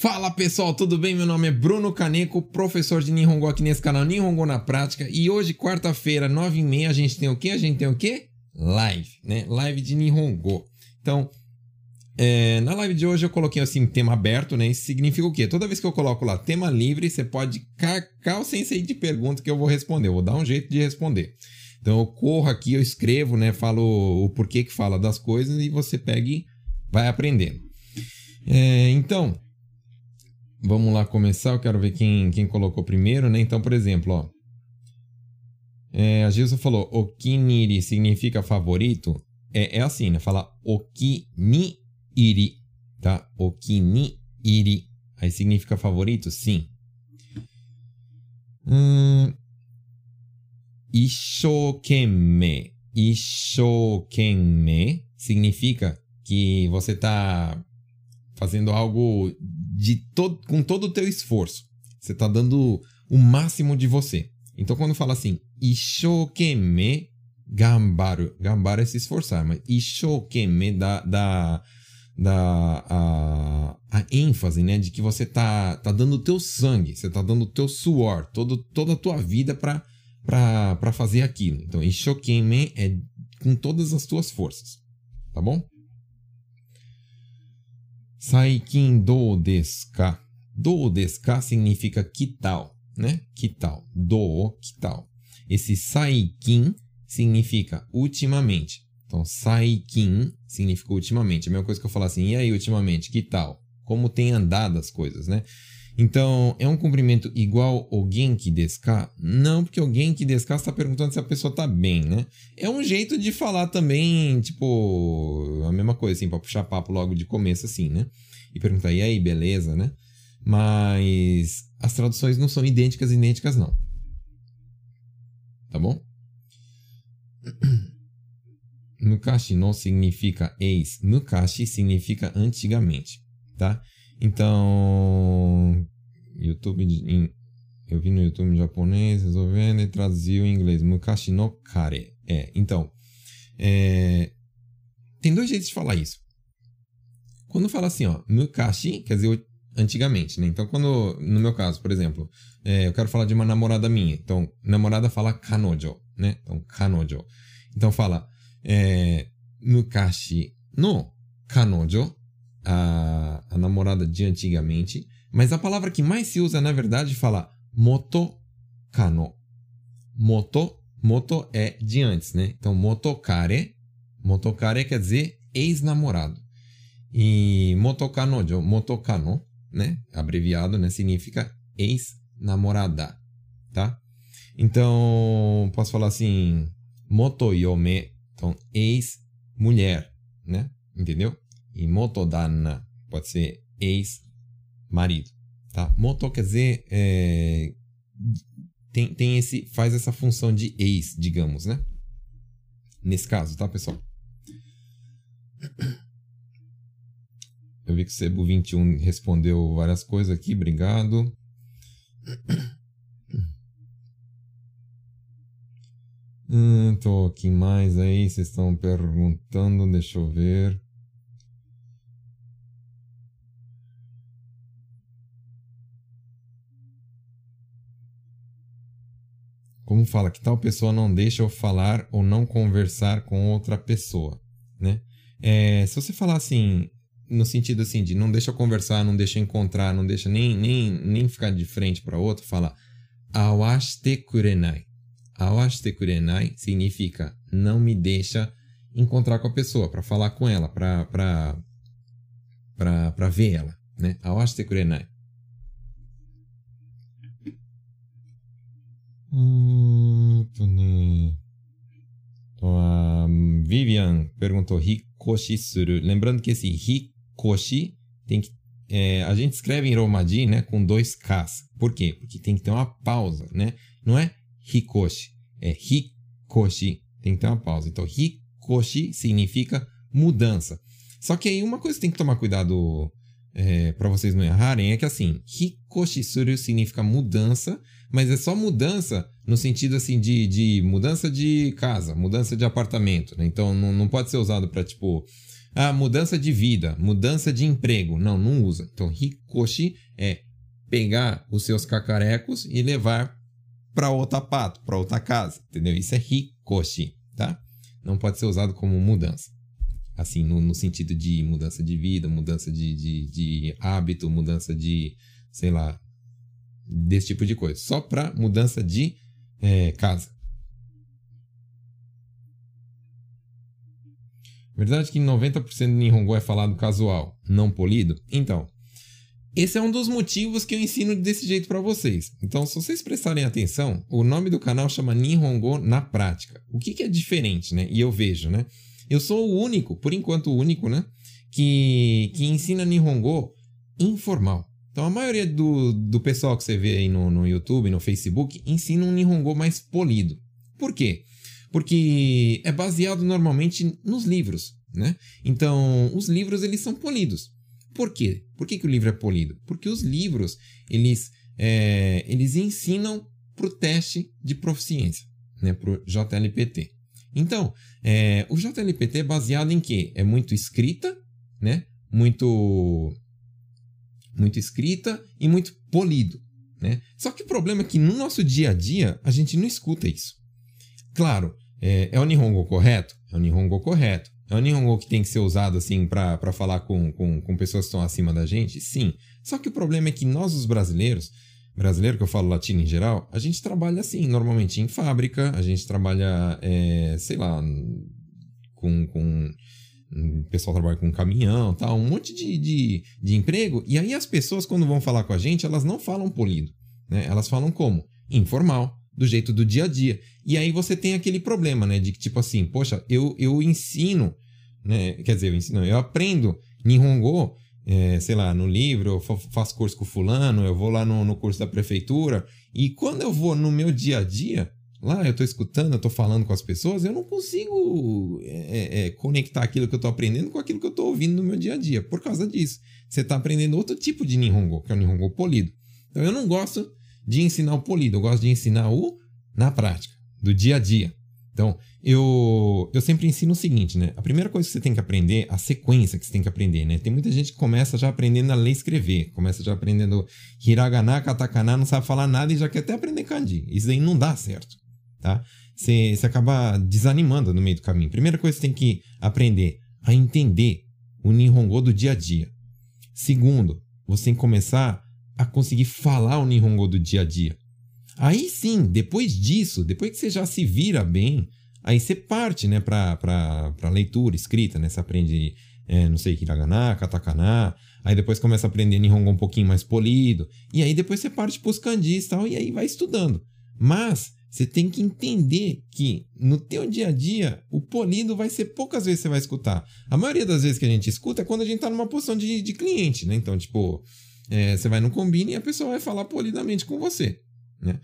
Fala pessoal, tudo bem? Meu nome é Bruno Caneco, professor de Nihongo aqui nesse canal Nihongo na Prática. E hoje, quarta-feira, 9h30, a gente tem o quê? A gente tem o quê? Live, né? Live de Nihongo. Então, é, na live de hoje eu coloquei assim, tema aberto, né? Isso significa o quê? Toda vez que eu coloco lá tema livre, você pode cacar o sensei de pergunta que eu vou responder. Eu vou dar um jeito de responder. Então eu corro aqui, eu escrevo, né? Falo o porquê que fala das coisas e você pega e vai aprendendo. É, então, vamos lá começar. Eu quero ver quem, quem colocou primeiro, né? Então, por exemplo, ó. É, a Gilson falou okiniri significa favorito. É, é assim, né? Fala okini iri, tá? Okini iri. Aí significa favorito? Sim. Hum, Ishokemme. Ishokemme significa que você está fazendo algo de todo, com todo o teu esforço. Você está dando o máximo de você. Então, quando fala assim, Ishokemme gambaru. Gambaru é se esforçar, mas Ishokemme dá, dá, dá a, a ênfase, né? De que você tá, tá dando o teu sangue, você tá dando o teu suor, todo, toda a tua vida para para fazer aquilo. Então, Ishokeme é com todas as tuas forças, tá bom? Saikin do desu? Do desu significa que tal, né? Que tal? Do, que tal? Esse saikin significa ultimamente. Então, saikin significa ultimamente. A mesma coisa que eu falar assim, e aí ultimamente, que tal? Como tem andado as coisas, né? Então, é um cumprimento igual o Genki desu? Não, porque o Genki desu está perguntando se a pessoa tá bem, né? É um jeito de falar também, tipo, a mesma coisa, assim, para puxar papo logo de começo, assim, né? E perguntar, e aí, beleza, né? Mas as traduções não são idênticas, idênticas não. Tá bom? Mukashi não significa ex. Mukashi significa antigamente, tá? Então, YouTube em, eu vi no YouTube em japonês, resolvendo e traduziu em inglês. Mukashi no kare. É, então, é, tem dois jeitos de falar isso. Quando fala assim, ó, mukashi, quer dizer antigamente, né? Então, quando, no meu caso, por exemplo, é, eu quero falar de uma namorada minha. Então, namorada fala kanojo, né? Então, kanojo. Então, fala é, mukashi no kanojo a, a namorada de antigamente, mas a palavra que mais se usa, na verdade, fala moto kano. Moto, moto é de antes, né? Então, motokare, motokare quer dizer ex-namorado. E motokanojo, motokano, né? Abreviado, né? Significa ex-namorada, tá? Então, posso falar assim, motoyome, então ex-mulher, né? Entendeu? E motodana pode ser ex-marido, tá? Moto quer dizer é, tem, tem esse faz essa função de ex, digamos, né? Nesse caso, tá, pessoal? Eu vi que o Cebu 21 respondeu várias coisas aqui, obrigado. Hum, tô aqui mais aí, vocês estão perguntando, deixa eu ver. Como fala, que tal pessoa não deixa eu falar ou não conversar com outra pessoa, né? É, se você falar assim, no sentido assim de não deixa eu conversar, não deixa eu encontrar, não deixa nem, nem, nem ficar de frente para outro, fala awashite kurenai. Awashite kurenai significa não me deixa encontrar com a pessoa, para falar com ela, para para ver ela, né? Awashite kurenai. Vivian perguntou Hikoshi suru. Lembrando que esse Hikoshi tem que. É, a gente escreve em Romaji, né? Com dois Ks. Por quê? Porque tem que ter uma pausa, né? Não é Hikoshi, é Hikoshi. Tem que ter uma pausa. Então, Hikoshi significa mudança. Só que aí uma coisa que tem que tomar cuidado é, para vocês não errarem é que assim, Hikoshi suru significa mudança mas é só mudança no sentido assim de, de mudança de casa, mudança de apartamento, né? Então não, não pode ser usado para tipo Ah, mudança de vida, mudança de emprego. Não, não usa. Então, hikoshi é pegar os seus cacarecos e levar para outra pato, para outra casa, entendeu? Isso é hikoshi, tá? Não pode ser usado como mudança. Assim, no, no sentido de mudança de vida, mudança de, de, de hábito, mudança de, sei lá, desse tipo de coisa. Só para mudança de é, casa. Verdade que 90% do Nihongo é falado casual, não polido? Então, esse é um dos motivos que eu ensino desse jeito para vocês. Então, se vocês prestarem atenção, o nome do canal chama Nihongo na prática. O que, que é diferente, né? E eu vejo, né? Eu sou o único, por enquanto o único, né? Que, que ensina Nihongo informal. Então, a maioria do, do pessoal que você vê aí no, no YouTube, no Facebook, ensina um Nihongo mais polido. Por quê? Porque é baseado normalmente nos livros, né? Então, os livros, eles são polidos. Por quê? Por que, que o livro é polido? Porque os livros, eles, é, eles ensinam para o teste de proficiência, né? para o JLPT. Então, é, o JLPT é baseado em quê? É muito escrita, né? Muito, muito escrita e muito polido, né? Só que o problema é que no nosso dia a dia a gente não escuta isso. Claro, é, é o Nihongo correto? É o Nihongo correto. É um Nihongo que tem que ser usado assim para falar com, com, com pessoas que estão acima da gente? Sim. Só que o problema é que nós, os brasileiros, brasileiro que eu falo latino em geral, a gente trabalha assim, normalmente em fábrica, a gente trabalha, é, sei lá, com, com o pessoal trabalha com caminhão tal, um monte de, de, de emprego. E aí as pessoas, quando vão falar com a gente, elas não falam polido. Né? Elas falam como? Informal do jeito do dia a dia. E aí você tem aquele problema, né? De que, tipo assim, poxa, eu, eu ensino, né? Quer dizer, eu ensino, eu aprendo Nihongo, é, sei lá, no livro, eu faço curso com fulano, eu vou lá no, no curso da prefeitura, e quando eu vou no meu dia a dia, lá eu tô escutando, eu tô falando com as pessoas, eu não consigo é, é, conectar aquilo que eu tô aprendendo com aquilo que eu tô ouvindo no meu dia a dia, por causa disso. Você tá aprendendo outro tipo de Nihongo, que é o Nihongo polido. Então eu não gosto de ensinar o polido, eu gosto de ensinar o na prática, do dia a dia. Então, eu, eu sempre ensino o seguinte, né? A primeira coisa que você tem que aprender, a sequência que você tem que aprender, né? Tem muita gente que começa já aprendendo a ler e escrever, começa já aprendendo hiragana, katakana, não sabe falar nada e já quer até aprender kanji. Isso aí não dá certo, tá? Você, você acaba desanimando no meio do caminho. Primeira coisa que você tem que aprender a entender o Nihongo do dia a dia. Segundo, você tem que começar a conseguir falar o Nihongo do dia a dia. Aí sim, depois disso, depois que você já se vira bem, aí você parte né, para leitura, escrita, né? Você aprende, é, não sei, hiragana, katakana, aí depois começa a aprender Nihongo um pouquinho mais polido, e aí depois você parte para os kanjis e tal, e aí vai estudando. Mas você tem que entender que no teu dia a dia, o polido vai ser poucas vezes você vai escutar. A maioria das vezes que a gente escuta é quando a gente está numa posição de, de cliente, né? Então, tipo, é, você vai no combine e a pessoa vai falar polidamente com você, né?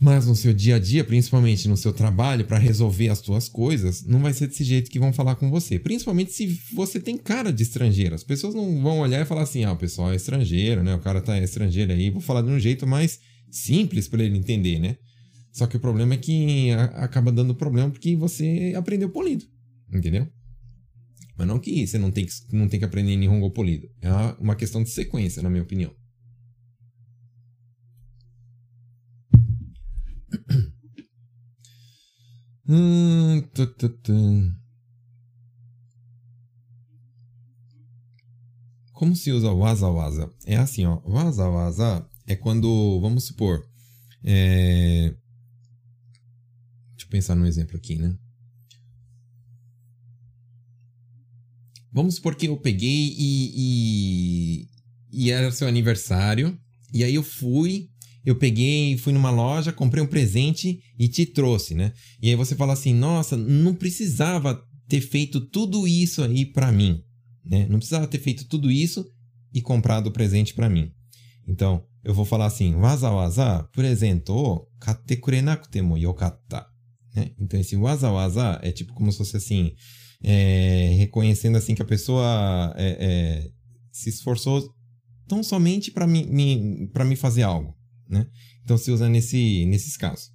Mas no seu dia a dia, principalmente no seu trabalho, para resolver as suas coisas, não vai ser desse jeito que vão falar com você. Principalmente se você tem cara de estrangeiro. As pessoas não vão olhar e falar assim: ah, o pessoal é estrangeiro, né? O cara tá estrangeiro aí, vou falar de um jeito mais simples para ele entender, né? Só que o problema é que acaba dando problema porque você aprendeu polido, entendeu? Mas não que você não tem que, não tem que aprender Nihongo polido. É uma questão de sequência, na minha opinião. Hum, Como se usa waza waza? É assim, ó. Waza waza é quando, vamos supor, é... deixa eu pensar num exemplo aqui, né? Vamos supor que eu peguei e, e, e era seu aniversário, e aí eu fui, eu peguei, fui numa loja, comprei um presente e te trouxe, né? E aí você fala assim, nossa, não precisava ter feito tudo isso aí para mim, né? Não precisava ter feito tudo isso e comprado o presente para mim. Então, eu vou falar assim, waza waza presente o katte kurenakute mo yokatta. Né? Então, esse waza waza é tipo como se fosse assim, é, reconhecendo assim que a pessoa é, é, se esforçou tão somente para me, me, me fazer algo. Né? Então se usa nesse, nesses casos.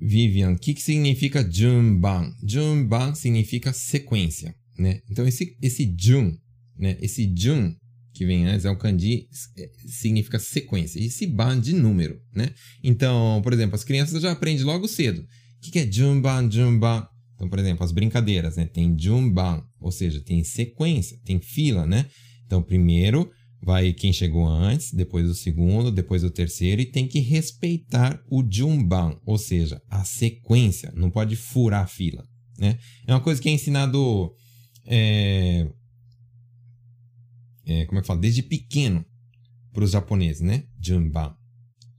Vivian, o que, que significa Junban? Junban significa sequência, né? Então, esse, esse Jun, né? Esse Jun que vem antes é o kanji, é, significa sequência. E esse ban de número, né? Então, por exemplo, as crianças já aprendem logo cedo. O que, que é Junban, Junban? Então, por exemplo, as brincadeiras, né? Tem Junban, ou seja, tem sequência, tem fila, né? Então, primeiro vai quem chegou antes, depois o segundo, depois o terceiro, e tem que respeitar o Junban, ou seja, a sequência, não pode furar a fila. Né? É uma coisa que é ensinado. É, é, como é que fala? Desde pequeno para os japoneses, né? Junban.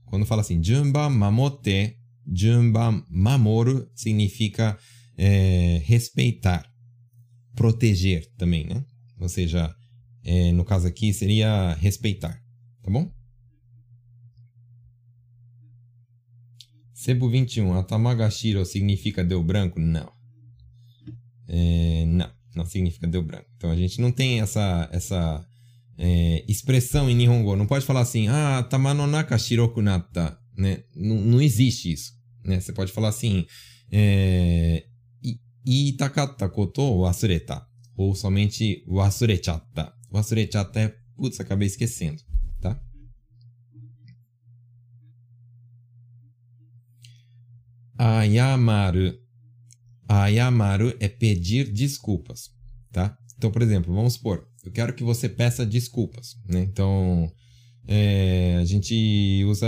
Quando fala assim, Junban mamote, Junban mamoru significa é, respeitar, proteger também, né? Ou seja, é, no caso aqui seria respeitar, tá bom? Sebo 21, a Tamagashiro significa deu branco? Não. É, não, não significa deu branco. Então a gente não tem essa, essa é, expressão em Nihongo. Não pode falar assim, ah, tamanonaka shiroku natta. Né? Não, existe isso. Né? Você pode falar assim, é, itakatta koto wasureta. Ou somente wasurechatta. Wasurechatta é, putz, acabei esquecendo, tá? Ayamaru. Ayamaru é pedir desculpas, tá? Então, por exemplo, vamos supor, eu quero que você peça desculpas, né? Então, é, a gente usa,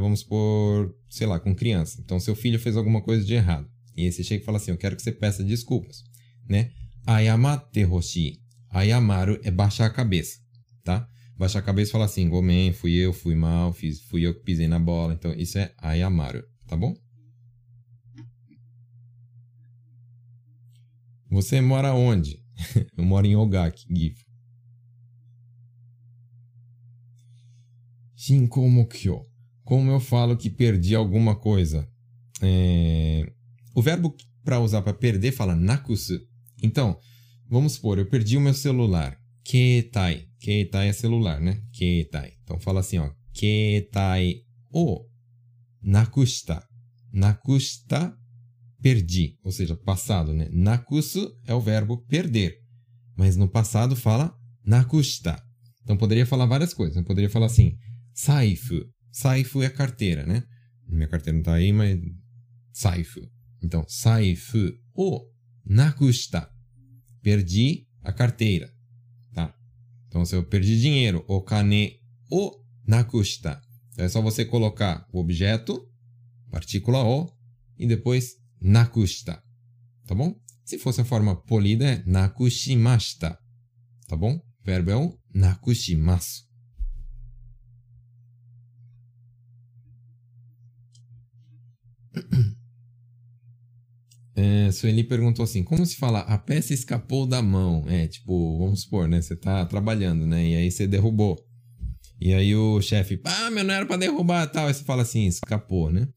vamos supor, sei lá, com criança. Então, seu filho fez alguma coisa de errado. E você chega e fala assim, eu quero que você peça desculpas, né? Ayamate hoshi. Ayamaru é baixar a cabeça, tá? Baixar a cabeça e falar assim, gomen, fui eu, fui mal, fiz, fui eu que pisei na bola. Então, isso é ayamaru, tá bom? Você mora onde? eu moro em Ogaki, GIF. Shinkou Mokyo. Como eu falo que perdi alguma coisa? É... O verbo para usar para perder fala nakusu. Então, Vamos supor, eu perdi o meu celular. Ketai. Ketai é celular, né? Ketai. Então fala assim, ó. Ketai o nakushita. Nakushita, perdi. Ou seja, passado, né? Nakusu é o verbo perder. Mas no passado fala nakushita. Então poderia falar várias coisas. Eu poderia falar assim, saifu. Saifu é carteira, né? Minha carteira não tá aí, mas saifu. Então, saifu o nakushita perdi a carteira, tá? Então, se eu perdi dinheiro, o kane o nakushita. Então, é só você colocar o objeto, partícula o, e depois nakushita, tá bom? Se fosse a forma polida, é nakushimashita, tá bom? O verbo é o nakushimasu. É, Sueli perguntou assim: como se fala a peça escapou da mão? É, tipo, vamos supor, né? Você tá trabalhando, né? E aí você derrubou. E aí o chefe, ah, meu, não era pra derrubar tal. Aí você fala assim: escapou, né?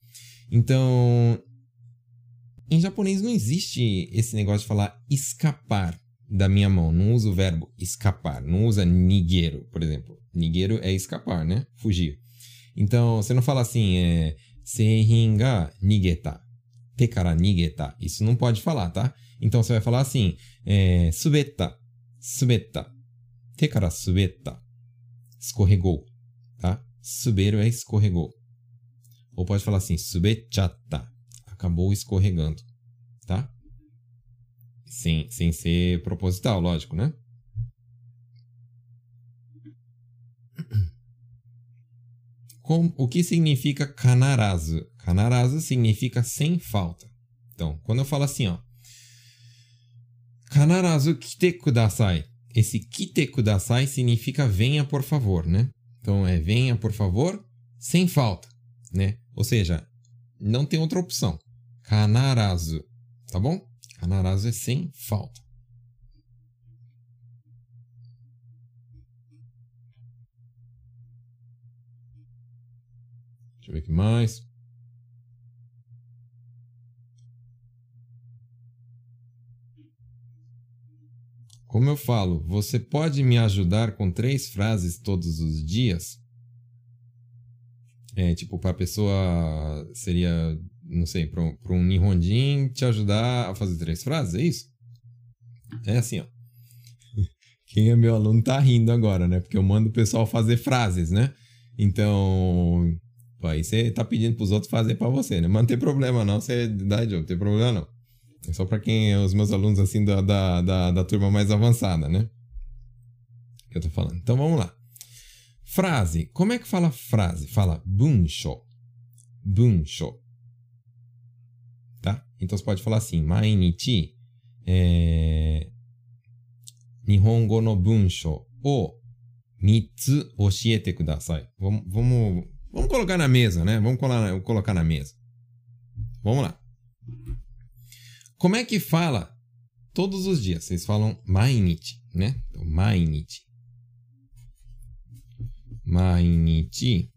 Então, em japonês não existe esse negócio de falar escapar da minha mão. Não usa o verbo escapar. Não usa nigueiro, por exemplo. Nigueiro é escapar, né? Fugir. Então, você não fala assim, é. Seihin ga nigeta Isso não pode falar, tá? Então você vai falar assim: é, subeta, subeta. Te kara subeta. Escorregou, tá? Suberu é escorregou. Ou pode falar assim: subechata. Acabou escorregando, tá? Sem, sem ser proposital, lógico, né? O que significa kanarazu? Kanarazu significa sem falta. Então, quando eu falo assim, ó. Kanarazu kite kudasai. Esse kite kudasai significa venha por favor, né? Então é venha por favor, sem falta, né? Ou seja, não tem outra opção. Kanarazu, tá bom? Kanarazu é sem falta. Deixa eu ver aqui mais. Como eu falo, você pode me ajudar com três frases todos os dias? É, tipo, para a pessoa seria não sei, para um, um Nihonjin te ajudar a fazer três frases, é isso? É assim, ó. Quem é meu aluno tá rindo agora, né? Porque eu mando o pessoal fazer frases, né? Então, aí você tá pedindo pros outros fazer para você, né? Mas não tem problema não, você dá de não tem problema não. É só para quem é os meus alunos assim da, da, da, da turma mais avançada, né? Que eu tô falando. Então vamos lá. Frase. Como é que fala frase? Fala bunsho. Bunsho. Tá? Então você pode falar assim, mainichi, é... Nihongo no bunsho o mitsu oshiete kudasai. Vamos, vamos, vamos colocar na mesa, né? Vamos colocar, colocar na mesa. Vamos lá. Como é que fala todos os dias? Vocês falam mainichi, né? Então, mainichi. Mainichi.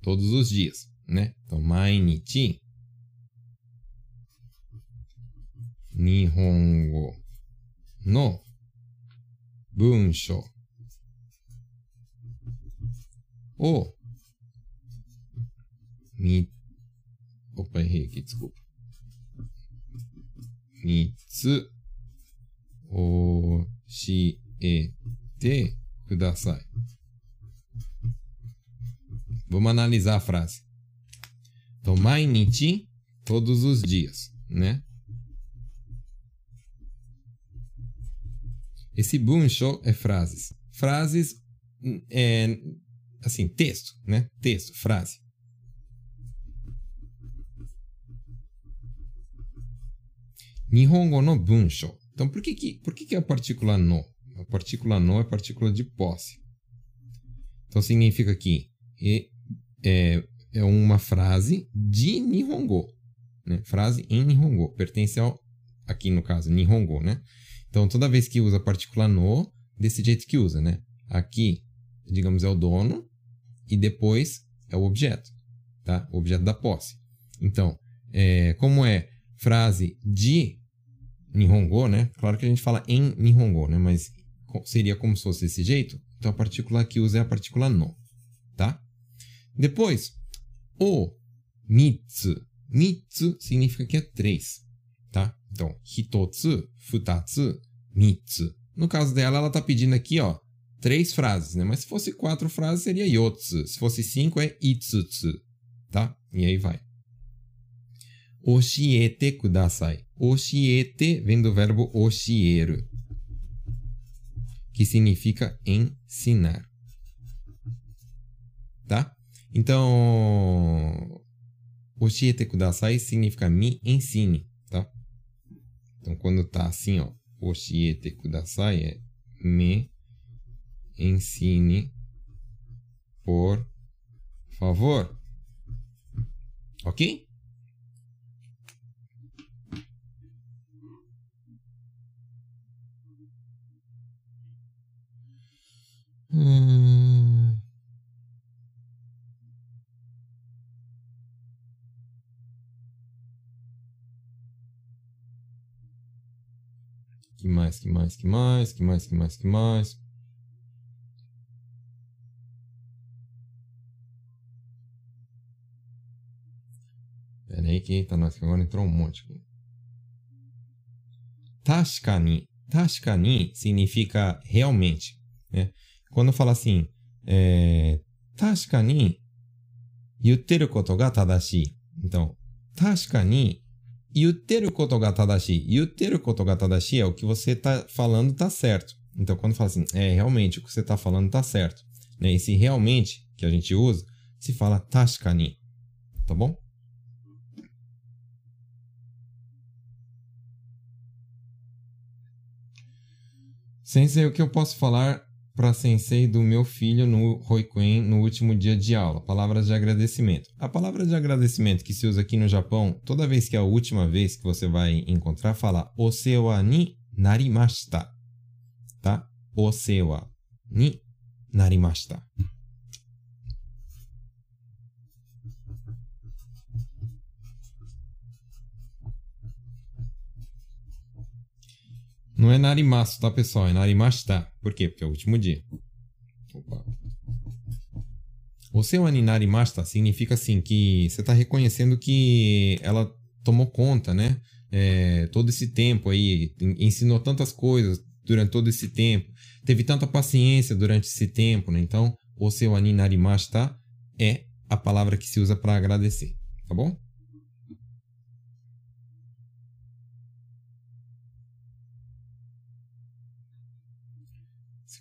Todos os dias, né? Então, mainichi. Nihongo no bunsho o mi... Opa, errei aqui, desculpa. 3つ教えてください。Vamos analisar a frase. Então, 毎日, todos os dias, né? Esse bunsho é frases. Frases é, assim, texto, né? Texto, frase. Nihongo no bunsho. Então, por que, que, por que, que é a partícula no? A partícula no é a partícula de posse. Então, significa que é, é uma frase de Nihongo. Né? Frase em Nihongo. Pertence ao, aqui no caso, Nihongo, né? Então, toda vez que usa a partícula no, desse jeito que usa, né? Aqui, digamos, é o dono e depois é o objeto, tá? O objeto da posse. Então, é, como é frase de Nihongo, né? Claro que a gente fala em Nihongo, né? Mas seria como se fosse desse jeito. Então a partícula que usa é a partícula no, tá? Depois, o mitsu. Mitsu significa que é três, tá? Então, hitotsu, futatsu, mitsu. No caso dela, ela tá pedindo aqui, ó, três frases, né? Mas se fosse quatro frases, seria yotsu. Se fosse cinco, é itsutsu, tá? E aí vai. Oshiete kudasai. Oshiete vem do verbo oshieru, que significa ensinar. Tá? Então, oshiete kudasai significa me ensine, tá? Então, quando tá assim, ó, oshiete kudasai é me ensine, por favor. Ok? Hum... Que mais, que mais, que mais, que mais, que mais, que mais. Pera aí que eita, nós que agora entrou um monte aqui. Tashkani. Tashkani significa realmente, né? Quando fala assim, é, 確かに言ってることが正しい。Então, 確かに言ってることが正しい。言ってることが正しいé o que você está falando está certo. Então, quando fala assim, é realmente o que você está falando está certo. Né? Esse realmente que a gente usa se fala 確かに. Tá bom? Sensei, o que eu posso falar para sensei do meu filho no Roikuen no último dia de aula. Palavras de agradecimento. A palavra de agradecimento que se usa aqui no Japão, toda vez que é a última vez que você vai encontrar, fala Osewa ni narimashita. Tá? Osewa ni narimashita. Não é narimasu, tá, pessoal? É narimashita. Por quê? Porque é o último dia. Opa. O seu aninarimasita significa assim que você está reconhecendo que ela tomou conta, né? É, todo esse tempo aí, ensinou tantas coisas durante todo esse tempo, teve tanta paciência durante esse tempo, né? Então, o seu aninarimasita é a palavra que se usa para agradecer, tá bom?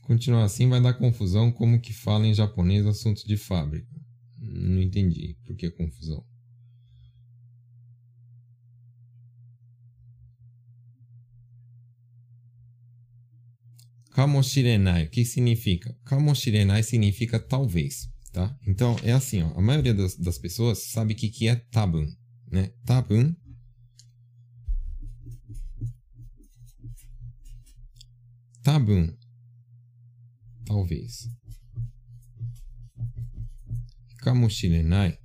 Continuar assim, vai dar confusão como que fala em japonês assuntos de fábrica. Não entendi por que confusão. Kamoshirenai, o que significa? Kamoshirenai significa talvez, tá? Então, é assim, ó, a maioria das, das pessoas sabe o que, que é tabun, né? Tabun Tabun talvez. Kamoshirenai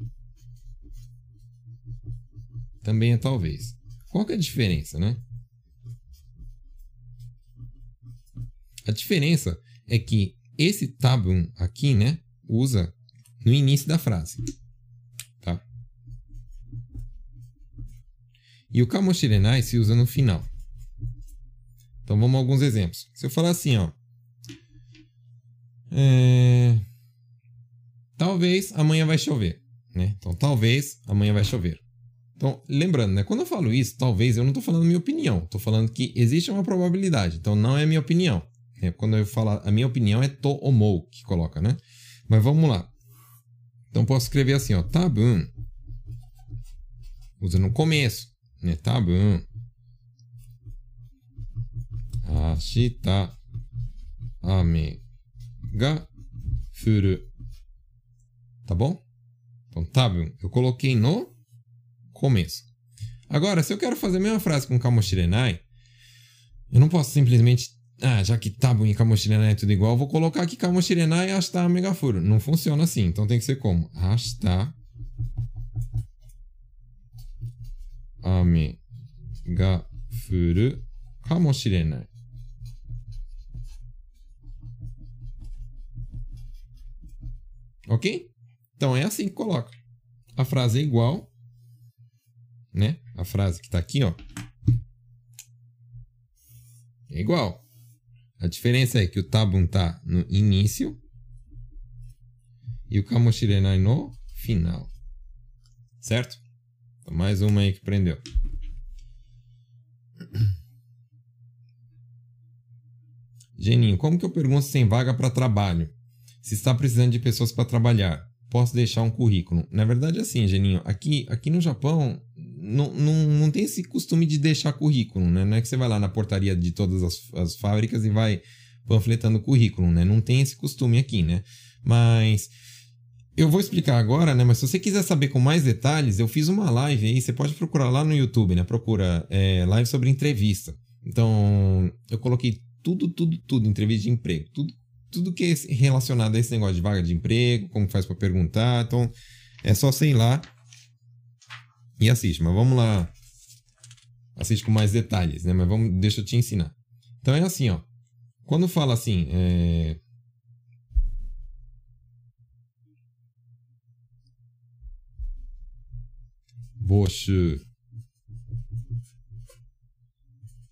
também é talvez. Qual que é a diferença, né? A diferença é que esse tabun aqui, né, usa no início da frase. Tá? E o kamoshirenai se usa no final. Então vamos a alguns exemplos. Se eu falar assim, ó. É... Talvez amanhã vai chover. Né? Então, talvez amanhã vai chover. Então, lembrando, né? Quando eu falo isso, talvez eu não estou falando minha opinião. Estou falando que existe uma probabilidade. Então, não é minha opinião. É, quando eu falar a minha opinião é to omou que coloca, né? Mas vamos lá. Então posso escrever assim, ó, tá bom. Usa no começo, né? Tá bom. Ashita ame ga furu. Tá bom? Então tá bom. Eu coloquei no começo. Agora, se eu quero fazer a mesma frase com kamoshirenai, eu não posso simplesmente ah, já que Tabun e Kamoshirena é tudo igual, vou colocar aqui Kamoshirena e Ashita Megafuro. Não funciona assim, então tem que ser como? Ashita Amegafuru Kamoshirena. Ok? Então é assim que coloca. A frase é igual, né? A frase que está aqui, ó. É igual. A diferença é que o tabun tá no início e o kamoshirenai no final. Certo? Então, mais uma aí que prendeu. Geninho, como que eu pergunto se tem vaga para trabalho? Se está precisando de pessoas para trabalhar, posso deixar um currículo? Na verdade, é assim, Geninho, aqui, aqui no Japão não, não, não tem esse costume de deixar currículo, né? Não é que você vai lá na portaria de todas as, as fábricas e vai panfletando currículo, né? Não tem esse costume aqui, né? Mas eu vou explicar agora, né? Mas se você quiser saber com mais detalhes, eu fiz uma live aí, você pode procurar lá no YouTube, né? Procura é, live sobre entrevista. Então, eu coloquei tudo, tudo, tudo, entrevista de emprego, tudo, tudo que é relacionado a esse negócio de vaga de emprego, como faz para perguntar. Então, é só você ir lá e assiste. Mas vamos lá. Assiste com mais detalhes, né? Mas vamos, deixa eu te ensinar. Então é assim, ó. Quando fala assim, é... Você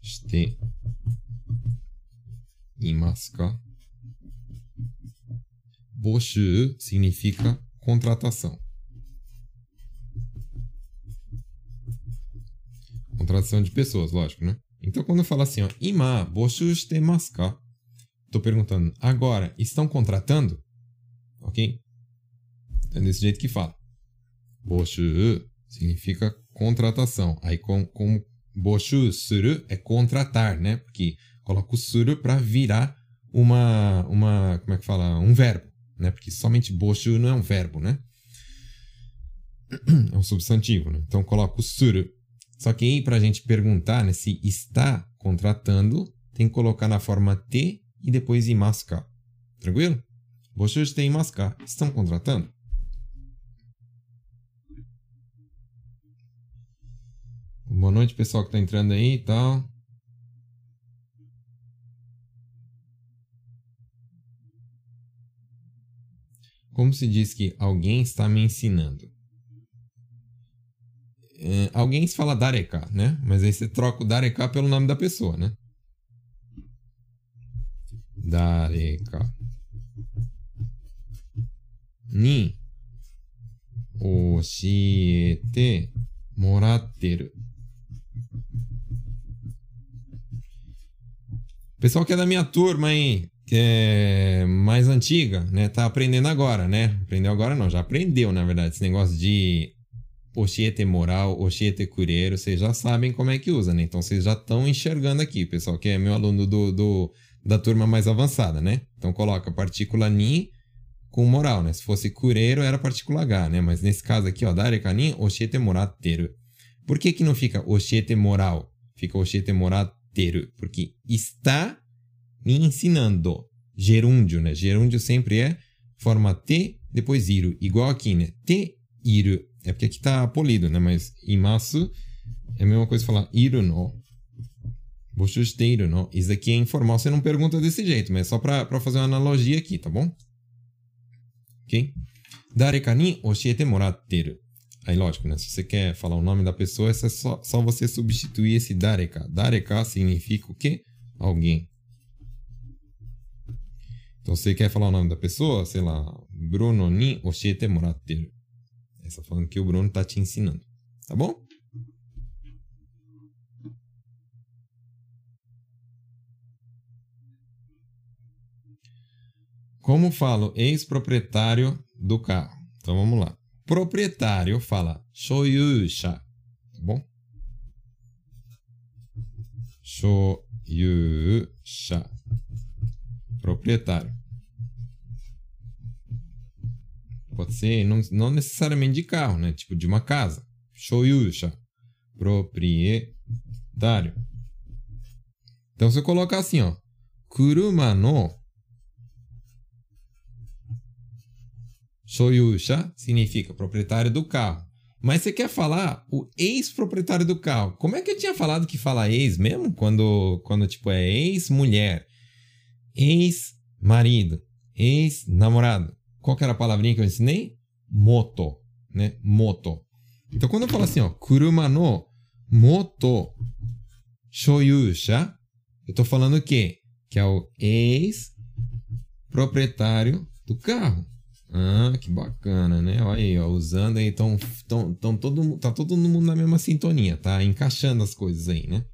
este ka? Boshu significa contratação. Contratação de pessoas, lógico, né? Então, quando eu falo assim, ó, ima boshu shitemasu? Tô perguntando, agora, estão contratando? Ok? É desse jeito que fala. Boshu significa contratação. Aí, como, como suru é contratar, né? Porque coloca o suru para virar uma, uma, como é que fala? Um verbo, né? Porque somente boshu não é um verbo, né? É um substantivo, né? Então, coloca o suru só que aí, para a gente perguntar né, se está contratando, tem que colocar na forma T e depois imaska. Tranquilo? Vocês têm imaska. Estão contratando? Boa noite, pessoal que está entrando aí e tal. Como se diz que alguém está me ensinando? É, alguém se fala Dareká, né? Mas aí você troca o Dareká pelo nome da pessoa, né? Dareká. Ni oshiete moratteru. Pessoal que é da minha turma, hein? É mais antiga, né? Tá aprendendo agora, né? Aprendeu agora não, já aprendeu, na verdade, esse negócio de Oxiete moral, Oxiete cureiro, vocês já sabem como é que usa, né? Então vocês já estão enxergando aqui, pessoal, que é meu aluno do, do, da turma mais avançada, né? Então coloca partícula ni com moral, né? Se fosse cureiro, era partícula H, né? Mas nesse caso aqui, ó, dare kanin oshete morateru. Por que que não fica oshete moral? Fica oshete morateru. Porque está me ensinando. Gerúndio, né? Gerúndio sempre é forma T, depois iru. Igual aqui, né? Te, iru. É porque aqui tá polido, né? Mas imasu é a mesma coisa falar iru no. Boshusteiru no. Isso aqui é informal, você não pergunta desse jeito, mas é só pra fazer uma analogia aqui, tá bom? ok? Dareka ni oshiete moratteru. Aí, lógico, né? Se você quer falar o nome da pessoa, é só, só você substituir esse dareka. Dareka significa o quê? Alguém. Então, você quer falar o nome da pessoa, sei lá, Bruno ni oshiete moratteru. Essa falando que o Bruno tá te ensinando. Tá bom? Como falo ex-proprietário do carro? Então vamos lá. Proprietário fala shoyusha, tá bom? Shoyusha. Proprietário. Pode ser não, não necessariamente de carro, né? Tipo de uma casa. Shoyusha. Proprietário. Então, se eu colocar assim, ó. Kuruma no Soyusha significa proprietário do carro. Mas você quer falar o ex-proprietário do carro. Como é que eu tinha falado que fala ex mesmo? Quando, quando tipo, é ex-mulher, ex-marido, ex-namorado. Qual que era a palavrinha que eu ensinei? Moto, né? Moto. Então, quando eu falo assim, ó, kuruma no moto shoyusha, eu tô falando o quê? Que é o ex-proprietário do carro. Ah, que bacana, né? Olha aí, ó, usando aí, tão, tão, tão todo, tá todo mundo na mesma sintonia, tá encaixando as coisas aí, né?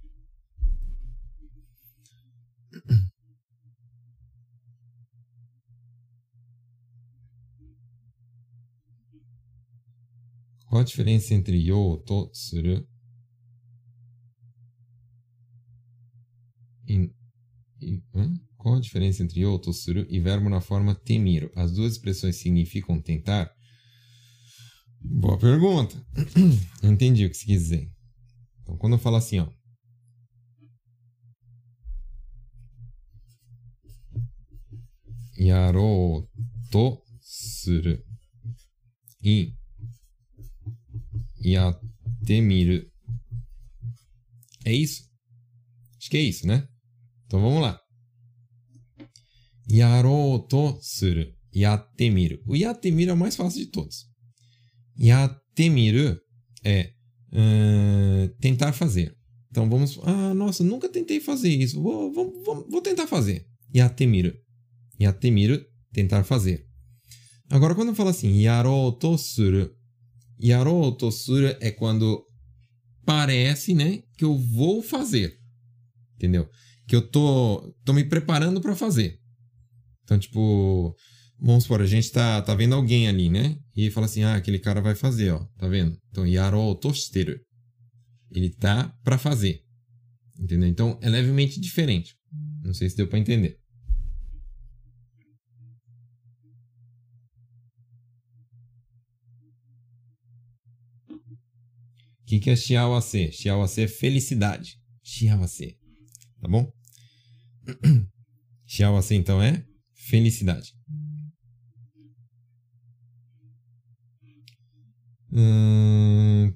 Qual a diferença entre yo, to, suru? In, in, qual a diferença entre yo, suru e verbo na forma temiro? As duas expressões significam tentar? Boa pergunta. Eu entendi o que você quis dizer. Então, quando eu falo assim, ó. Yarou to suru e yatte miru. É isso? Acho que é isso, né? Então vamos lá. やろうとする。やってみる. O やってみる é o mais fácil de todos. やってみる é uh, tentar fazer. Então vamos. Ah, nossa, nunca tentei fazer isso. Vou, vou, vou, vou tentar fazer. Yatemiru. Yatemiru, tentar fazer. Agora, quando eu falo assim, yarou to suru. Yarou to suru é quando parece, né, que eu vou fazer. Entendeu? Que eu tô, tô me preparando para fazer. Então, tipo, vamos supor, a gente tá, tá vendo alguém ali, né? E fala assim, ah, aquele cara vai fazer, ó. Tá vendo? Então, yaro toshiteru. Ele tá para fazer. Entendeu? Então, é levemente diferente. Não sei se deu para entender. O que, que é Xiaoase? Xiaoase é felicidade. Xiaoase. Tá bom? Xiaoase, então, é felicidade. Hum,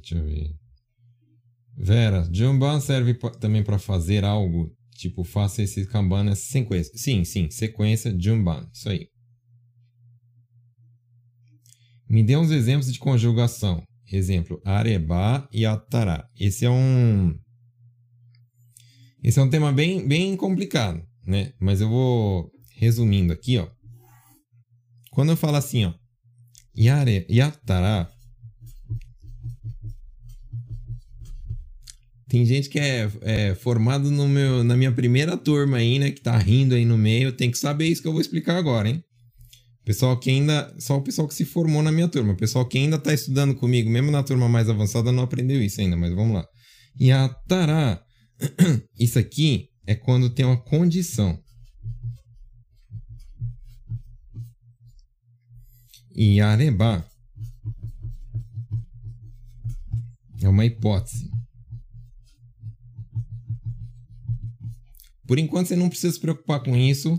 deixa eu ver. Vera, Jumban serve também para fazer algo, tipo, faça esse Kanban nessa sequência. Sim, sim, sequência Jumban, isso aí. Me dê uns exemplos de conjugação. Exemplo, areba e atará. Esse é um esse é um tema bem, bem complicado, né? Mas eu vou resumindo aqui, ó. Quando eu falo assim, ó, yare, yatará, tem gente que é, é, formado no meu, na minha primeira turma aí, né? Que tá rindo aí no meio. Tem que saber isso que eu vou explicar agora, hein? Pessoal que ainda. Só o pessoal que se formou na minha turma. O pessoal que ainda tá estudando comigo, mesmo na turma mais avançada, não aprendeu isso ainda, mas vamos lá. Yatará Isso aqui é quando tem uma condição. E areba é uma hipótese. Por enquanto você não precisa se preocupar com isso.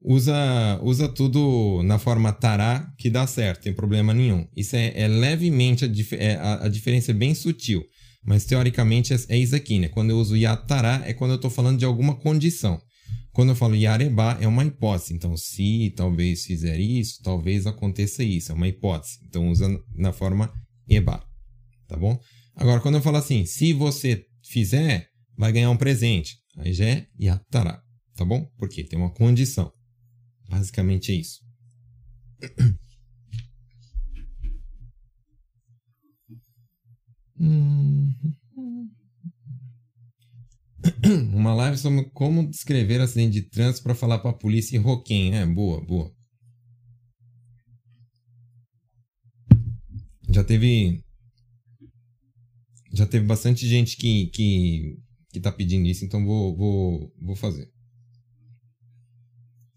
Usa, usa tudo na forma tará que dá certo, tem problema nenhum. Isso é, é levemente a, é, a, a diferença é bem sutil. Mas teoricamente é, é isso aqui, né? Quando eu uso yatará é quando eu estou falando de alguma condição. Quando eu falo yarebá é uma hipótese. Então, se talvez fizer isso, talvez aconteça isso. É uma hipótese. Então, usa na forma eba. Tá bom? Agora, quando eu falo assim, se você fizer, vai ganhar um presente. Aí já é yatará. Tá bom? Porque tem uma condição. Basicamente é isso. Uma live sobre como descrever acidente de trânsito para falar para a polícia em Roquem. É, boa, boa. Já teve. Já teve bastante gente que, que, que tá pedindo isso, então vou, vou, vou fazer.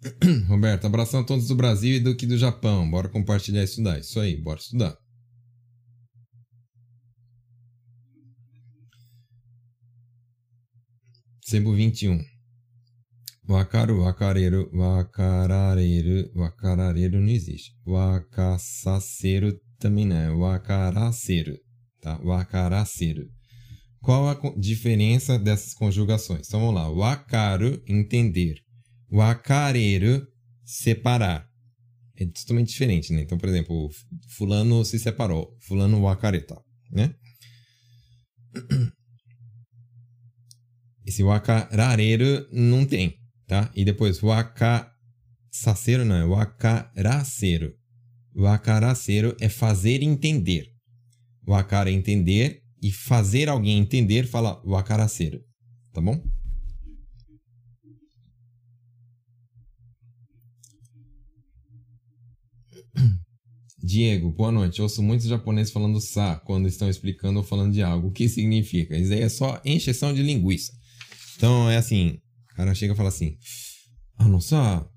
Roberto, abração a todos do Brasil e do que do Japão. Bora compartilhar e estudar. Isso aí, bora estudar. Sebo 21. Wakaru, wakareru, wakarareru, wakarareru não existe. Wakasaseru também não é. Wakaraseru, tá? Wakaraseru. Qual a diferença dessas conjugações? Então vamos lá. Wakaru, entender. Wakareru, separar. É totalmente diferente, né? Então, por exemplo, fulano se separou. Fulano wakareta, né? Esse wakarareru não tem, tá? E depois wakasaseru não, é wakaraseru. Wakaraseru é fazer entender. Wakara é entender e fazer alguém entender fala wakaraseru, tá bom? Diego, boa noite. Eu ouço muitos japoneses falando sa quando estão explicando ou falando de algo. O que significa? Isso aí é só encheção de linguiça. Então é assim, o cara chega e fala assim, ah, não sa,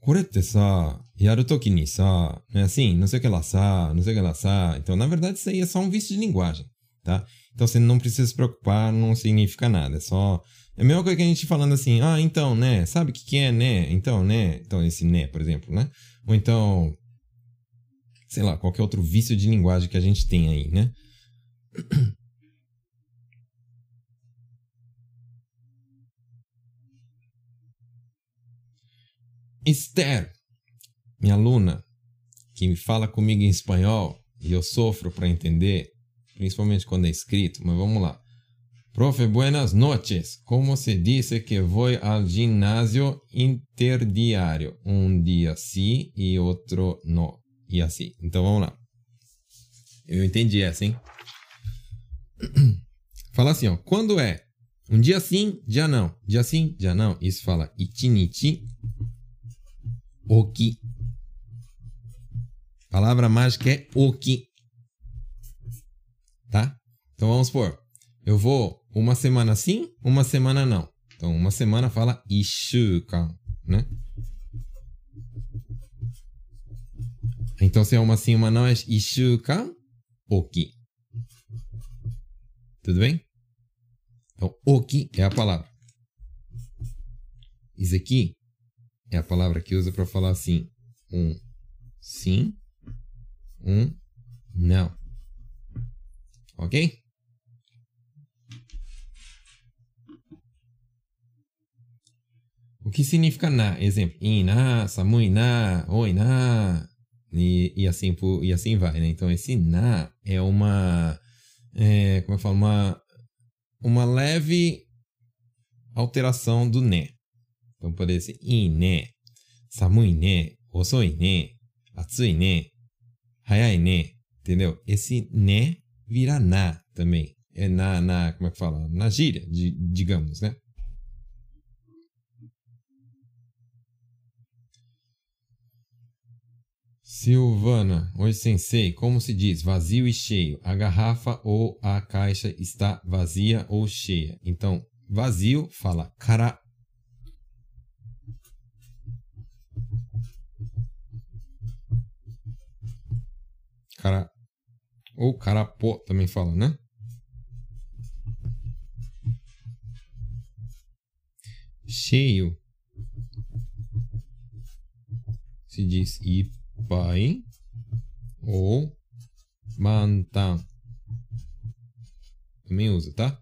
これってさ、やるときにさ, não é assim? Não sei o que lá, sa, não sei o que lá, sa. Então, na verdade, isso aí é só um vício de linguagem, tá? Então, você não precisa se preocupar, não significa nada. É só... É a mesma coisa que a gente falando assim, ah, então, né? Sabe o que, que é, né? Então, né? Então, esse né, por exemplo, né? Ou então, sei lá, qualquer outro vício de linguagem que a gente tem aí, né? Esther, minha aluna, que fala comigo em espanhol e eu sofro para entender, principalmente quando é escrito, mas vamos lá. Profe, buenas noches. Como se dice que vou ao ginásio interdiário? Um dia sim e outro não. E assim. Então vamos lá. Eu entendi essa, hein? Fala assim, ó. Quando é um dia sim, dia não. Dia sim, dia não. Isso fala ichinichi Oki. Palavra mágica é Oki. Tá? Então vamos por. Eu vou uma semana sim, uma semana não. Então uma semana fala Ishukan, né? Então se é uma sim, uma não é Ishukan Oki. Tudo bem? Então, Oki é a palavra. Isso aqui é a palavra que usa para falar assim: um sim, um não. Ok? O que significa na? Exemplo: ina, samui na, oi na. E, e, assim, e assim vai, né? Então, esse na é uma. É, como eu falo? Uma, uma leve alteração do né. Então, poderia ser ine, samui ne, osoi ne, atsui ne, hayai ne. Entendeu? Esse né vira na também. É na, na como é que fala? Na gíria, de, digamos, né? Silvana, oi sensei, como se diz vazio e cheio? A garrafa ou a caixa está vazia ou cheia? Então, vazio fala cara. Cara. Ou carapó também fala, né? Cheio. Se diz ipai ou mantan. Também usa, tá?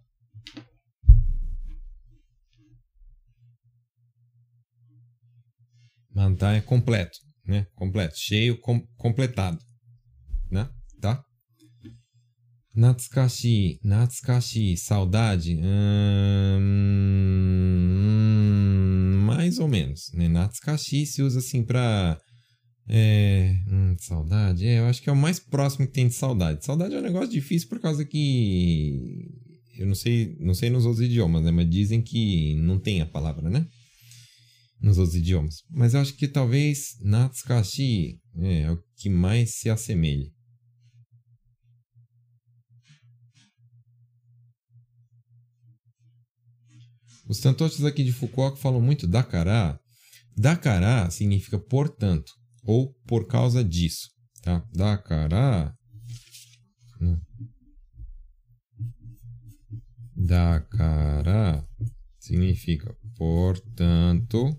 Mantan é completo, né? Completo, cheio, com, completado, né? Tá? Natsukashi, Natsukashi, saudade. Hum, mais ou menos. Né? Natsukashi se usa assim pra. É, hum, saudade. É, eu acho que é o mais próximo que tem de saudade. Saudade é um negócio difícil por causa que. Eu não sei, não sei nos outros idiomas, né? Mas dizem que não tem a palavra, né? Nos outros idiomas. Mas eu acho que talvez Natsukashi é, é o que mais se assemelha. Os tantoches aqui de Fukuoka falam muito Dakara. Dakara significa portanto ou por causa disso, tá? Dakara. Né? Dakara significa portanto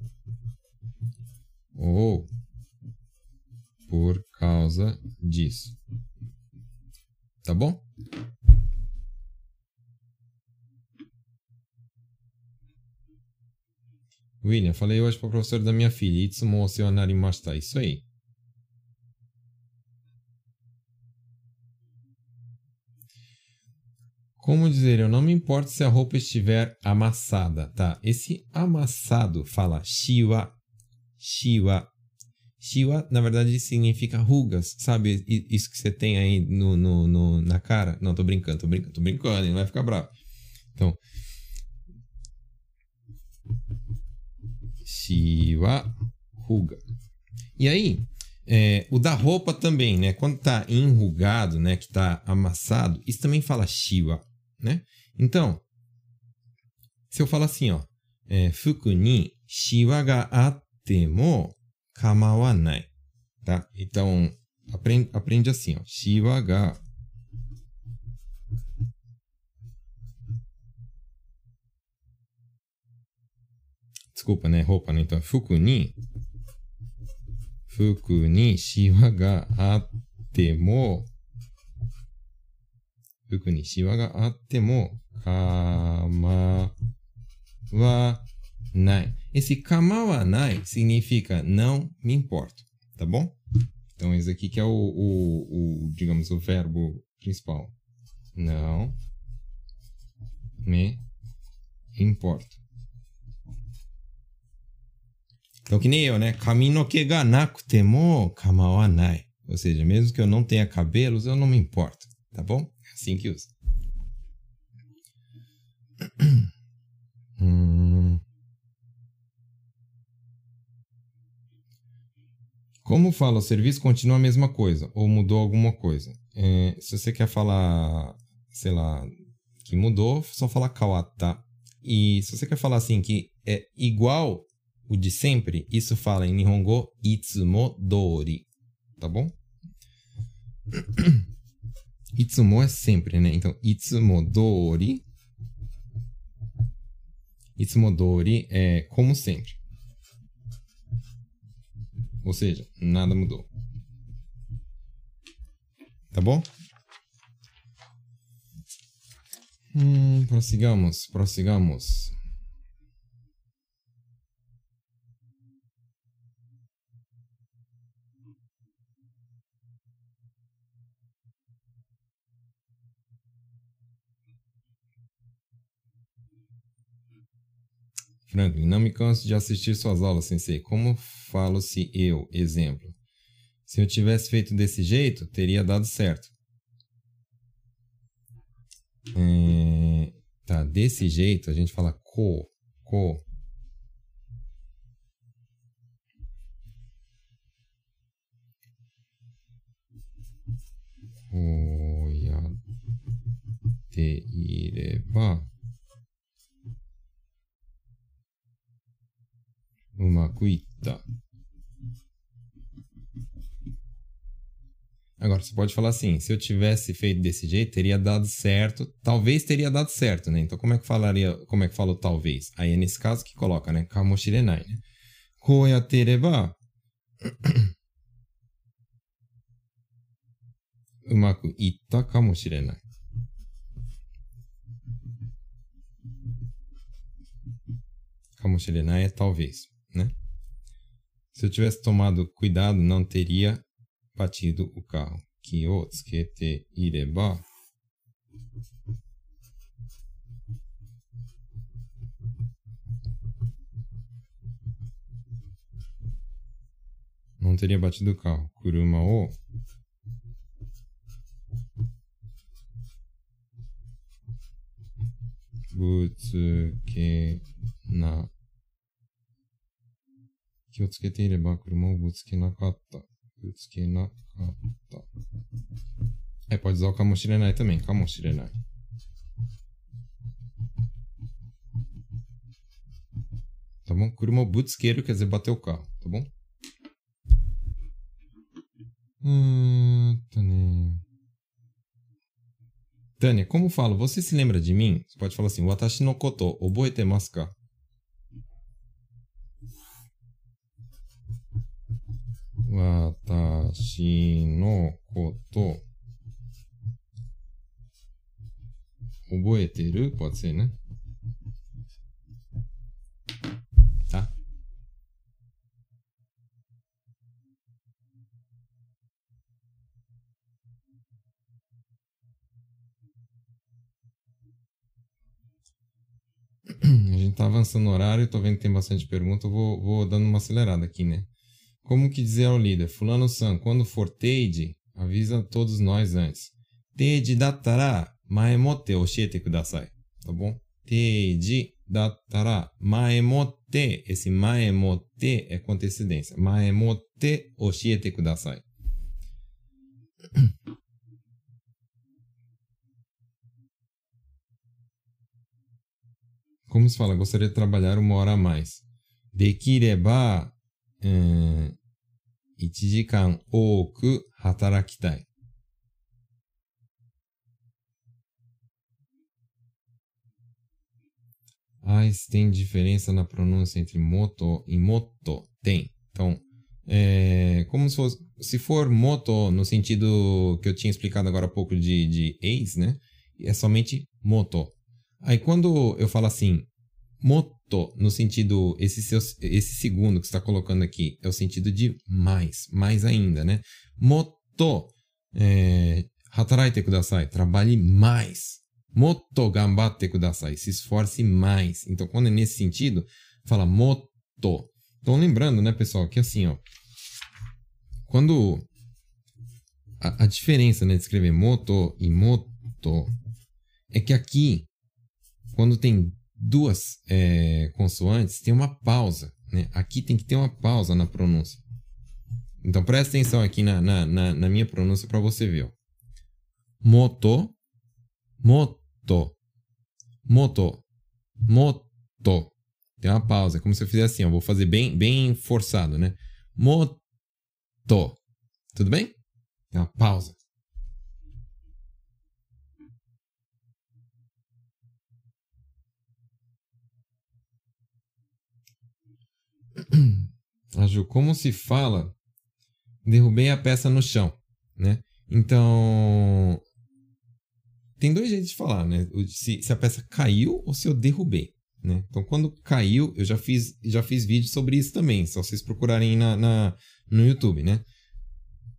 ou por causa disso. Tá bom? William, falei hoje para o professor da minha filha. Itsumo o narimashita. Isso aí. Como dizer, eu não me importo se a roupa estiver amassada, tá? Esse amassado fala shiwa, shiwa. Shiwa, na verdade, significa rugas, sabe? Isso que você tem aí no, no, no na cara. Não, tô brincando, tô brincando, tô brincando, não vai ficar bravo. Então, Shiwa ruga. E aí, é, o da roupa também, né? Quando tá enrugado, né? Que tá amassado, isso também fala shiwa, né? Então, se eu falar assim, ó. É, fuku ni ga atte mo kamawanai. Tá? Então, aprende, aprende assim, ó. Shiwa ga Desculpa, né? Roupa, né? Então, fuku ni fuku ni shiwa ga atte mo fuku ni shiwa ga atte mo kama wa nai. Esse kama wa nai significa não me importo, tá bom? Então, esse aqui que é o, o, o digamos, o verbo principal. Não me importo. Então, que nem eu, né? Kaminoke ga nakutemo kamawanai. Ou seja, mesmo que eu não tenha cabelos, eu não me importo. Tá bom? É assim que usa. Hum. Como fala, o serviço continua a mesma coisa ou mudou alguma coisa? É, se você quer falar, sei lá, que mudou, só fala kawata. E se você quer falar assim que é igual o de sempre, isso fala em Nihongo itsumo dori, tá bom? itsumo é sempre, né? Então, itsumo dori itsumo dori é como sempre. Ou seja, nada mudou. Tá bom? Hum, prossigamos, prossigamos. Franklin, não me canso de assistir suas aulas, sensei. Como falo se eu, exemplo, se eu tivesse feito desse jeito, teria dado certo. É, tá, desse jeito a gente fala ko, ko. Ko yatte ireba うまくいった。Agora, você pode falar assim: se eu tivesse feito desse jeito, teria dado certo. Talvez teria dado certo, né? Então, como é que falaria, como é que fala o talvez? Aí é nesse caso que coloca, né? Kamoshirenai, né? Ko yatereba umaku itta kamoshirenai. Kamoshirenai é talvez, né? Se eu tivesse tomado cuidado, não teria batido o carro. Que o tsukete ireba não teria batido o carro. Kuruma o butsuke na 気をつけていれば車をぶつけなかった。ぶつけなかった。É, pode usar o かもしれない também. かもしれない。Tá bom? 車をぶつける quer dizer bater o carro, tá bom? Hum, Tânia. Tânia, como falo? Você se lembra de mim? Você pode falar assim, Watashi no koto, oboete masu ka? Watashi no koto. Oboeteru? Pode ser, né? Tá? A gente tá avançando no horário, tô vendo que tem bastante pergunta, vou, vou dando uma acelerada aqui, né? Como que dizer ao líder, fulano san, quando for Teide, avisa todos nós antes. Teide dattara maemote oshiete kudasai. Tá bom? Teide dattara maemote. Esse maemote é antecedência. Maemote oshiete kudasai. Como se fala? Gostaria de trabalhar uma hora a mais. Dekireba えー、1時間多く働きたい。AIS tem diferença na pronúncia entre moto e moto? Tem. Então, é, como se, fosse, se for moto no sentido que eu tinha explicado agora há pouco de, de ex, né? É somente moto. Aí quando eu falo assim, moto no sentido, esse, seu, esse segundo que está colocando aqui é o sentido de mais, mais ainda, né? Moto, é, hataraite kudasai, trabalhe mais. Moto gambatte kudasai, se esforce mais. Então, quando é nesse sentido, fala moto. Então, lembrando, né, pessoal, que assim, ó, quando a, a diferença, né, de escrever moto e moto é que aqui, quando tem duas é, consoantes, tem uma pausa. Né? Aqui tem que ter uma pausa na pronúncia. Então presta atenção aqui na, na, na, na minha pronúncia para você ver. Ó. Moto, moto, moto, moto. Tem uma pausa, é como se eu fizesse assim, ó. vou fazer bem, bem forçado, né? Moto. Tudo bem? Tem uma pausa. A Ju, como se fala? Derrubei a peça no chão, né? Então, tem dois jeitos de falar, né? Se, se, a peça caiu ou se eu derrubei, né? Então, quando caiu, eu já fiz, já fiz vídeo sobre isso também, só vocês procurarem na, na, no YouTube, né?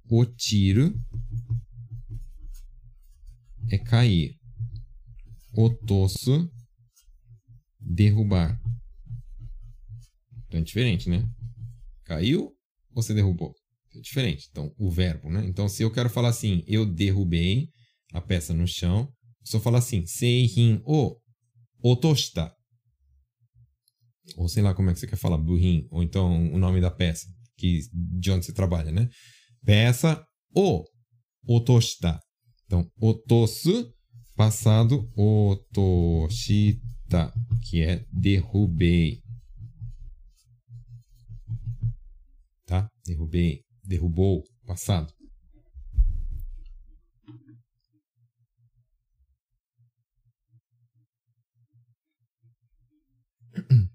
O tiro é cair. O tosso, derrubar. Então é diferente, né? Caiu, você derrubou. É diferente. Então, o verbo, né? Então, se eu quero falar assim, eu derrubei a peça no chão, só falar assim, seihin o otoshita. Ou sei lá como é que você quer falar, burrin, ou então o nome da peça, que de onde você trabalha, né? Peça o otoshita. Então, otosu, passado, otoshita, que é derrubei. Tá? Derrubei, derrubou, passado.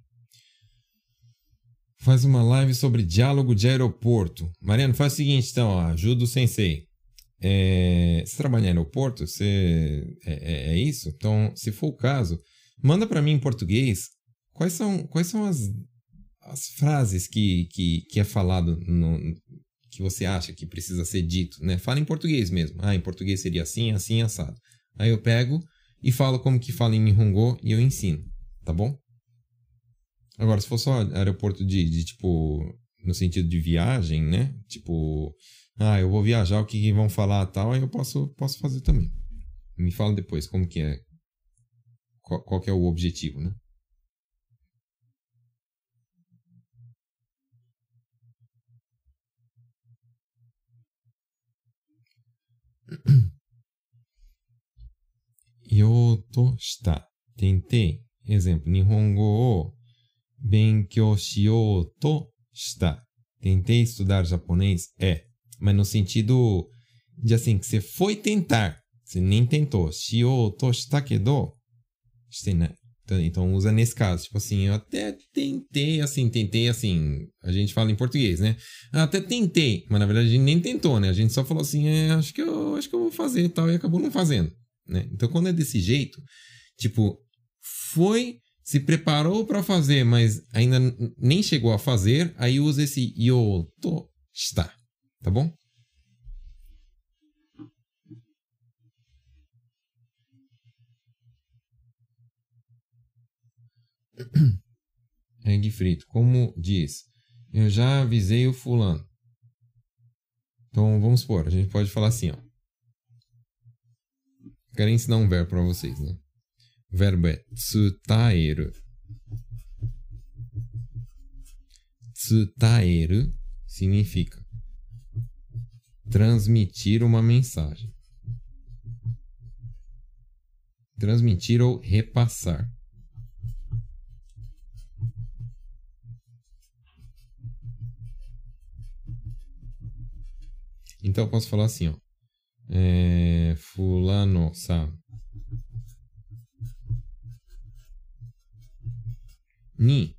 Faz uma live sobre diálogo de aeroporto. Mariano, faz o seguinte, então, ó, ajuda o sensei. É, você trabalha em aeroporto? Você, é, é, é isso? Então, se for o caso, manda para mim em português quais são, quais são as, as frases que, que, que é falado no, que você acha que precisa ser dito, né? Fala em português mesmo. Ah, em português seria assim, assim, assado. Aí eu pego e falo como que fala em Nihongo e eu ensino, tá bom? Agora, se for só aeroporto de, de tipo, no sentido de viagem, né? Tipo, ah, eu vou viajar, o que, que vão falar tal, aí eu posso, posso fazer também. Me fala depois como que é, qual, qual que é o objetivo, né? Yoto shita. Tentei. Exemplo, Nihongo o benkyou shiyou to shita. Tentei estudar japonês? É. Mas no sentido de assim, que você foi tentar. Você nem tentou. Shiyou to shita kedo. Né? Então, usa nesse caso. Tipo assim, eu até tentei, assim, tentei, assim. A gente fala em português, né? Até tentei. Mas na verdade a gente nem tentou, né? A gente só falou assim, é, acho que eu acho que eu vou fazer e tal. E acabou não fazendo. Né? Então quando é desse jeito, tipo, foi se preparou para fazer, mas ainda nem chegou a fazer, aí usa esse yoto está, tá bom? Egg frito, como diz, eu já avisei o fulano. Então vamos supor, a gente pode falar assim, ó. Quero ensinar um verbo para vocês, né? O verbo é tsutaeru. Tsutaeru significa transmitir uma mensagem. Transmitir ou repassar. Então eu posso falar assim, ó. É, fulano sa. Ni.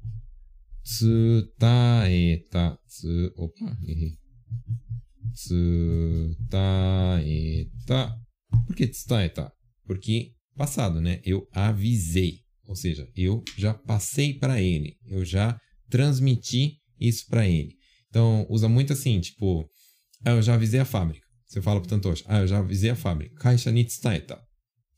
Tsutaeta. Tsu, opa, errei. Tsutaeta. Por que tsutaeta? Porque passado, né? Eu avisei. Ou seja, eu já passei para ele. Eu já transmiti isso para ele. Então, usa muito assim, tipo, ah, eu já avisei a fábrica. Você fala pro Tantoshi, ah, eu já avisei a fábrica. Caixa ni tsudaeta.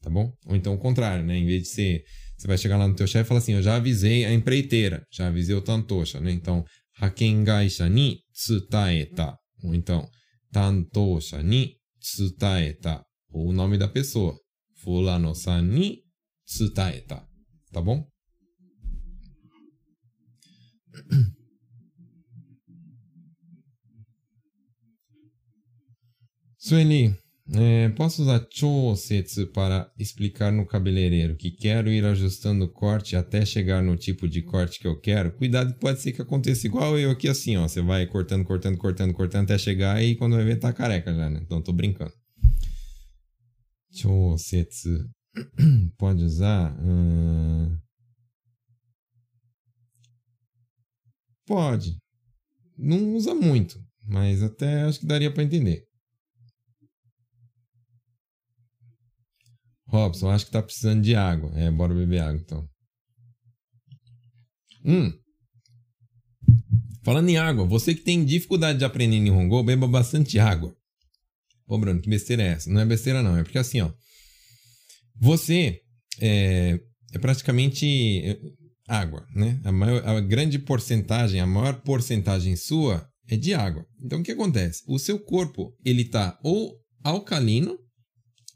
Tá bom? Ou então o contrário, né? Em vez de ser você vai chegar lá no teu chefe e falar assim, eu já avisei a empreiteira, já avisei o tantosha, né? Então, haken gaisha ni tsutaeta. Ou então, tantosha ni tsutaeta. Ou o nome da pessoa. Fulano-san ni tsutaeta. Tá bom? Sueli, é, posso usar chosetsu para explicar no cabeleireiro que quero ir ajustando o corte até chegar no tipo de corte que eu quero? Cuidado, pode ser que aconteça igual eu aqui assim, ó. Você vai cortando, cortando, cortando, cortando até chegar e quando vai ver tá careca já, né? Então tô brincando. Chosetsu. Pode usar? Hum... Pode. Não usa muito, mas até acho que daria para entender. Robson, acho que tá precisando de água. É, bora beber água então. Hum. Falando em água, você que tem dificuldade de aprender Nihongo, beba bastante água. Pô, Bruno, que besteira é essa? Não é besteira não, é porque assim, ó. Você é, é praticamente... água, né? A, maior, a grande porcentagem, a maior porcentagem sua é de água. Então o que acontece? O seu corpo ele está ou alcalino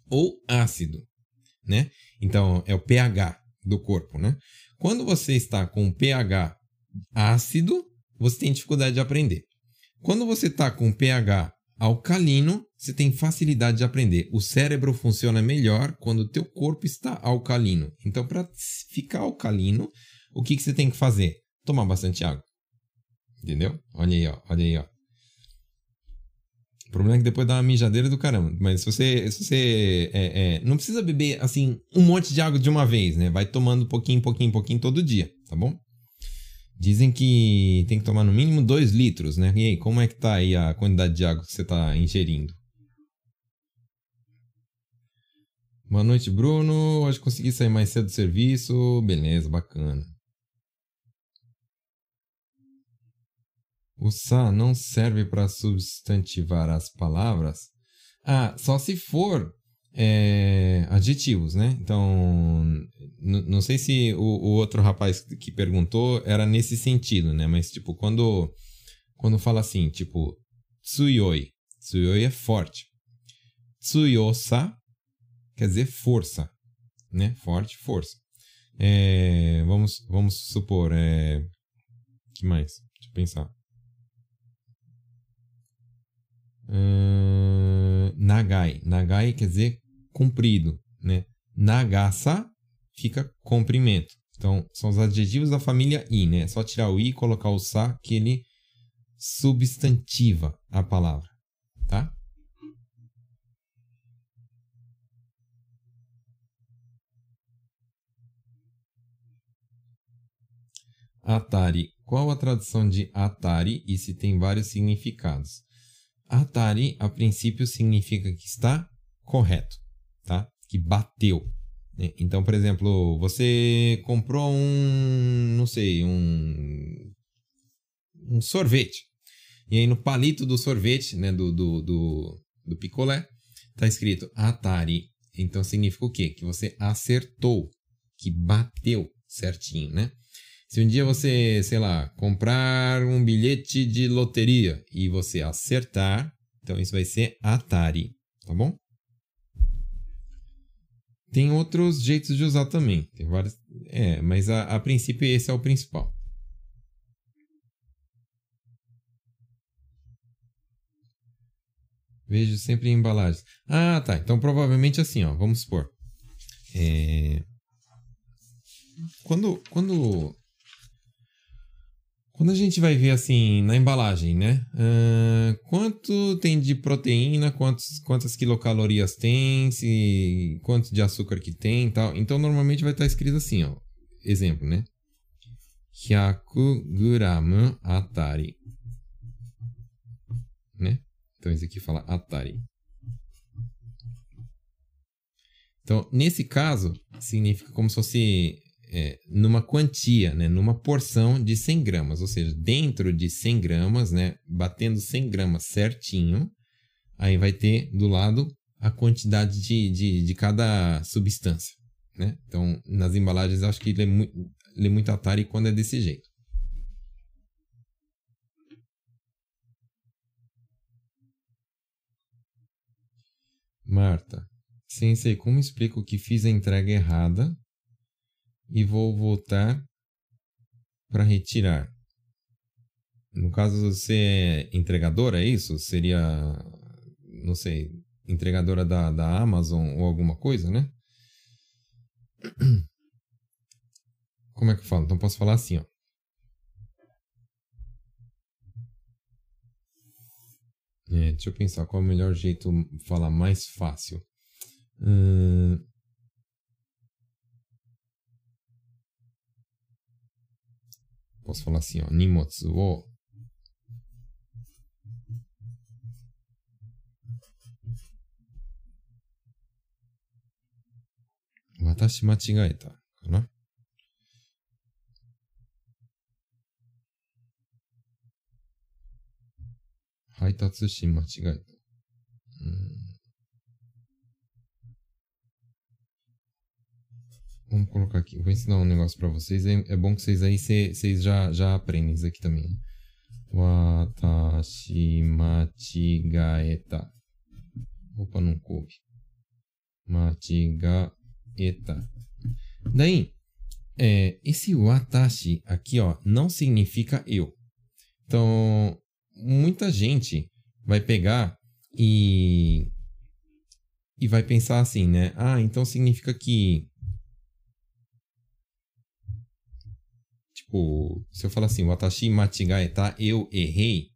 ou ácido, né? Então é o pH do corpo, né? Quando você está com pH ácido, você tem dificuldade de aprender. Quando você está com pH alcalino, você tem facilidade de aprender. O cérebro funciona melhor quando o teu corpo está alcalino. Então, para ficar alcalino, o que, que você tem que fazer? Tomar bastante água. Entendeu? Olha aí, ó. Olha aí, ó. Problema é que depois dá uma mijadeira do caramba. Mas se você. Se você é, é, não precisa beber assim um monte de água de uma vez, né? Vai tomando pouquinho, pouquinho, pouquinho todo dia, tá bom? Dizem que tem que tomar no mínimo 2 litros, né? E aí, como é que tá aí a quantidade de água que você está ingerindo? Boa noite, Bruno. Hoje consegui sair mais cedo do serviço. Beleza, bacana. O sa não serve para substantivar as palavras? Ah, só se for é, adjetivos, né? Então, não sei se o, o, outro rapaz que perguntou era nesse sentido, né? Mas, tipo, quando, quando fala assim, tipo, tsuyoi. Tsuyoi é forte. Tsuyosa quer dizer força, né? Forte, força. É, vamos, vamos supor, é, que mais? Deixa eu pensar. Uh, nagai. Nagai quer dizer comprido, né? Nagasa fica comprimento. Então, são os adjetivos da família i, né? É só tirar o i e colocar o sa que ele substantiva a palavra, tá? Atari. Qual a tradução de Atari e se tem vários significados? Atari, a princípio, significa que está correto tá? Que bateu. Né? Então, por exemplo, você comprou um, não sei, um, um sorvete. E aí no palito do sorvete, né, do, do, do, do picolé, tá escrito Atari. Então significa o quê? Que você acertou, que bateu certinho, né? Se um dia você, sei lá, comprar um bilhete de loteria e você acertar, então isso vai ser Atari, tá bom? Tem outros jeitos de usar também. Tem vários. É, mas a, a princípio esse é o principal. Vejo sempre em embalagens. Ah, tá. Então provavelmente assim, ó. Vamos supor. É... Quando, quando quando a gente vai ver assim na embalagem, né? Uh, quanto tem de proteína, quantos, quantas quilocalorias tem, se, quanto de açúcar que tem tal. Então normalmente vai estar escrito assim, ó. Exemplo, né? 100 gramu atari. Né? Então esse aqui fala atari. Então, nesse caso, significa como se fosse é, numa quantia, né, numa porção de 100 gramas, ou seja, dentro de 100 gramas, né, batendo 100 gramas certinho, aí vai ter do lado a quantidade de, de, de cada substância. Né? Então, nas embalagens, acho que ele é, muito, ele é muito Atari quando é desse jeito. Marta, Sensei, como explico que fiz a entrega errada e vou voltar para retirar. No caso, você é entregadora, é isso? Seria, não sei, entregadora da, da Amazon ou alguma coisa, né? Como é que eu falo? Então posso falar assim, ó. É, deixa eu pensar qual é o melhor jeito de falar mais fácil. Hum, ボスラス用荷物を私間違えたかな？配達し間違えた。うん Vamos colocar aqui. Vou ensinar um negócio para vocês. É, é, bom que vocês aí vocês já, já aprendem isso aqui também. Watashi machigaeta. Opa, não coube. Machigaeta. Daí, é, esse watashi aqui, ó, não significa eu. Então, muita gente vai pegar e e vai pensar assim, né? Ah, então significa que se eu falar assim, watashi machigaeta, tá? eu errei.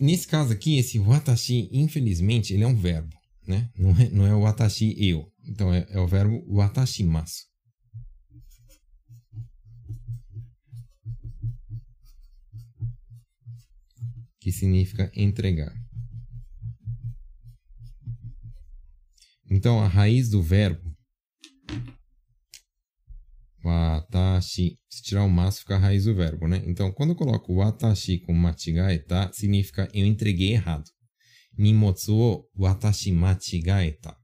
Nesse caso aqui, esse watashi, infelizmente, ele é um verbo, né? Não é, não é o watashi eu. Então é, é o verbo watashimasu. Que significa entregar. Então a raiz do verbo watashi, se tirar o mas fica a raiz do verbo, né? Então quando eu coloco watashi com machigaeta, significa eu entreguei errado. Nimotsu o watashi machigaeta.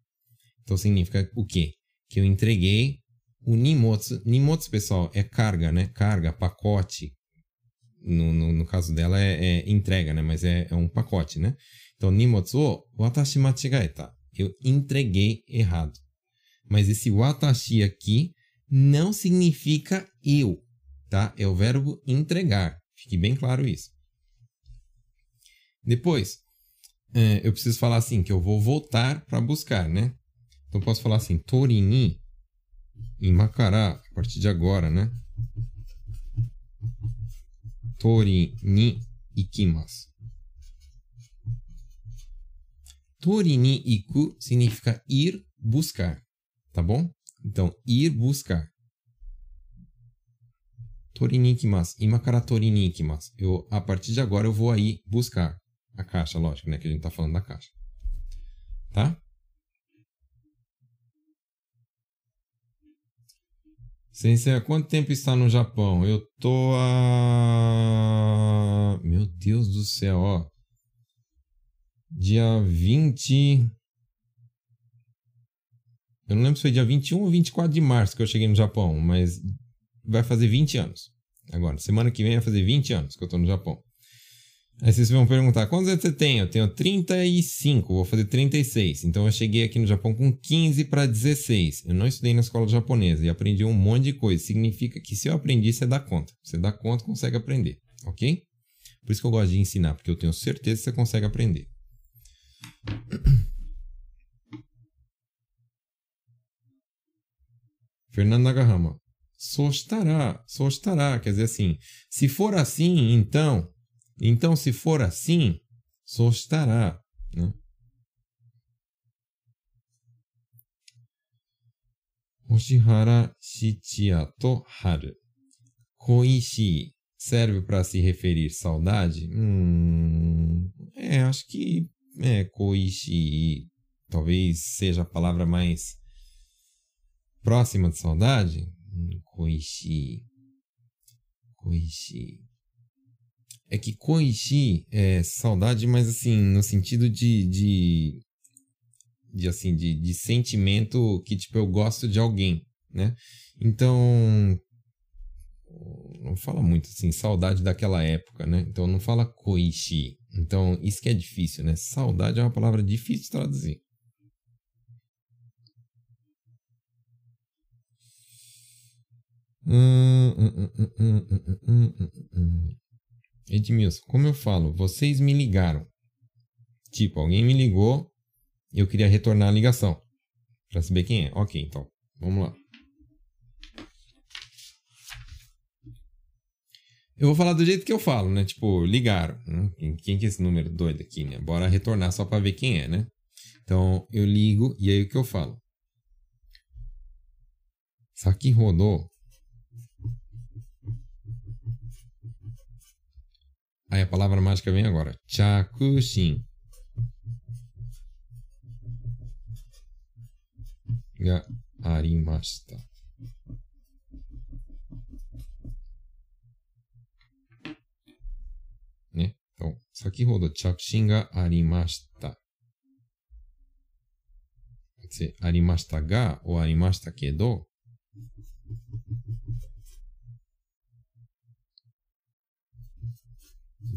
Então significa o quê? Que eu entreguei o nimotsu. Nimotsu, pessoal, é carga, né? Carga, pacote. No, no, no caso dela é, é, entrega, né? Mas é, é, um pacote, né? Então, nimotsu o watashi machigaeta. Eu entreguei errado. Mas esse watashi aqui não significa eu, tá? É o verbo entregar. Fique bem claro isso. Depois, é, eu preciso falar assim, que eu vou voltar para buscar, né? Então posso falar assim, Torini em Macará, a partir de agora, né? Torini ikimasu. Torini iku significa ir buscar, tá bom? Então, ir buscar. Torini ikimasu. Imakara torini ikimasu. Eu, a partir de agora eu vou aí buscar a caixa, lógico, né? Que a gente tá falando da caixa. Tá? Sensei, há quanto tempo está no Japão? Eu tô a. Meu Deus do céu, ó. Dia 20. Eu não lembro se foi dia 21 ou 24 de março que eu cheguei no Japão, mas vai fazer 20 anos. Agora, semana que vem vai fazer 20 anos que eu tô no Japão. Aí vocês vão perguntar, quantos anos você tem? Eu tenho 35, vou fazer 36. Então eu cheguei aqui no Japão com 15 para 16. Eu não estudei na escola japonesa e aprendi um monte de coisa. Significa que se eu aprendi, você dá conta. Você dá conta, consegue aprender, ok? Por isso que eu gosto de ensinar, porque eu tenho certeza que você consegue aprender. Fernando Nagahama. Só estará, só estará. Quer dizer assim, se for assim, então então, se for assim, só estará. Né? Hoshihara Shichiya to Haru. Koishi serve para se referir saudade? Hum, é, acho que é, Koishi talvez seja a palavra mais próxima de saudade. Hum, koishi. Koishi é que Koichi é saudade, mas assim, no sentido de. de, de assim, de, de sentimento que, tipo, eu gosto de alguém, né? Então. Não fala muito assim, saudade daquela época, né? Então não fala Koichi. Então, isso que é difícil, né? Saudade é uma palavra difícil de traduzir. Hum, hum, hum, Edmilson, como eu falo, vocês me ligaram. Tipo, alguém me ligou, eu queria retornar a ligação. Pra saber quem é. Ok, então, vamos lá. Eu vou falar do jeito que eu falo, né? Tipo, ligaram. Né? Quem, quem que é esse número doido aqui, né? Bora retornar só pra ver quem é, né? Então, eu ligo e aí o que eu falo? Saki rodou Aí a palavra mágica vem agora. Chakushin. Ga arimashita. Né? Então, sakihodo chakushin ga arimashita. pode ser arimashita ga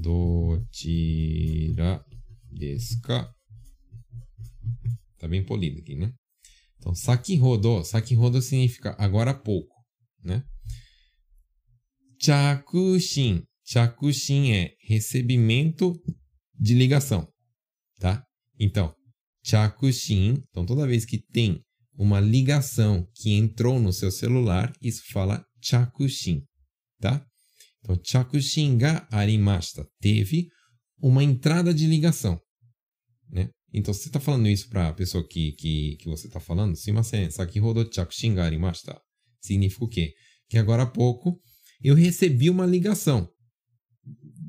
ou arimashita kedo. Dochira desu ka? Tá bem polido aqui, né? Então, sakihodo. Sakihodo significa agora há pouco, né? Chakushin. Chakushin é recebimento de ligação, tá? Então, chakushin. Então, toda vez que tem uma ligação que entrou no seu celular, isso fala chakushin, tá? Então, chakushin ga arimashita. Teve uma entrada de ligação, né? Então, se você está falando isso para a pessoa que, que, que você está falando, simasen, sakihodo chakushin ga arimashita. Significa o quê? Que agora há pouco eu recebi uma ligação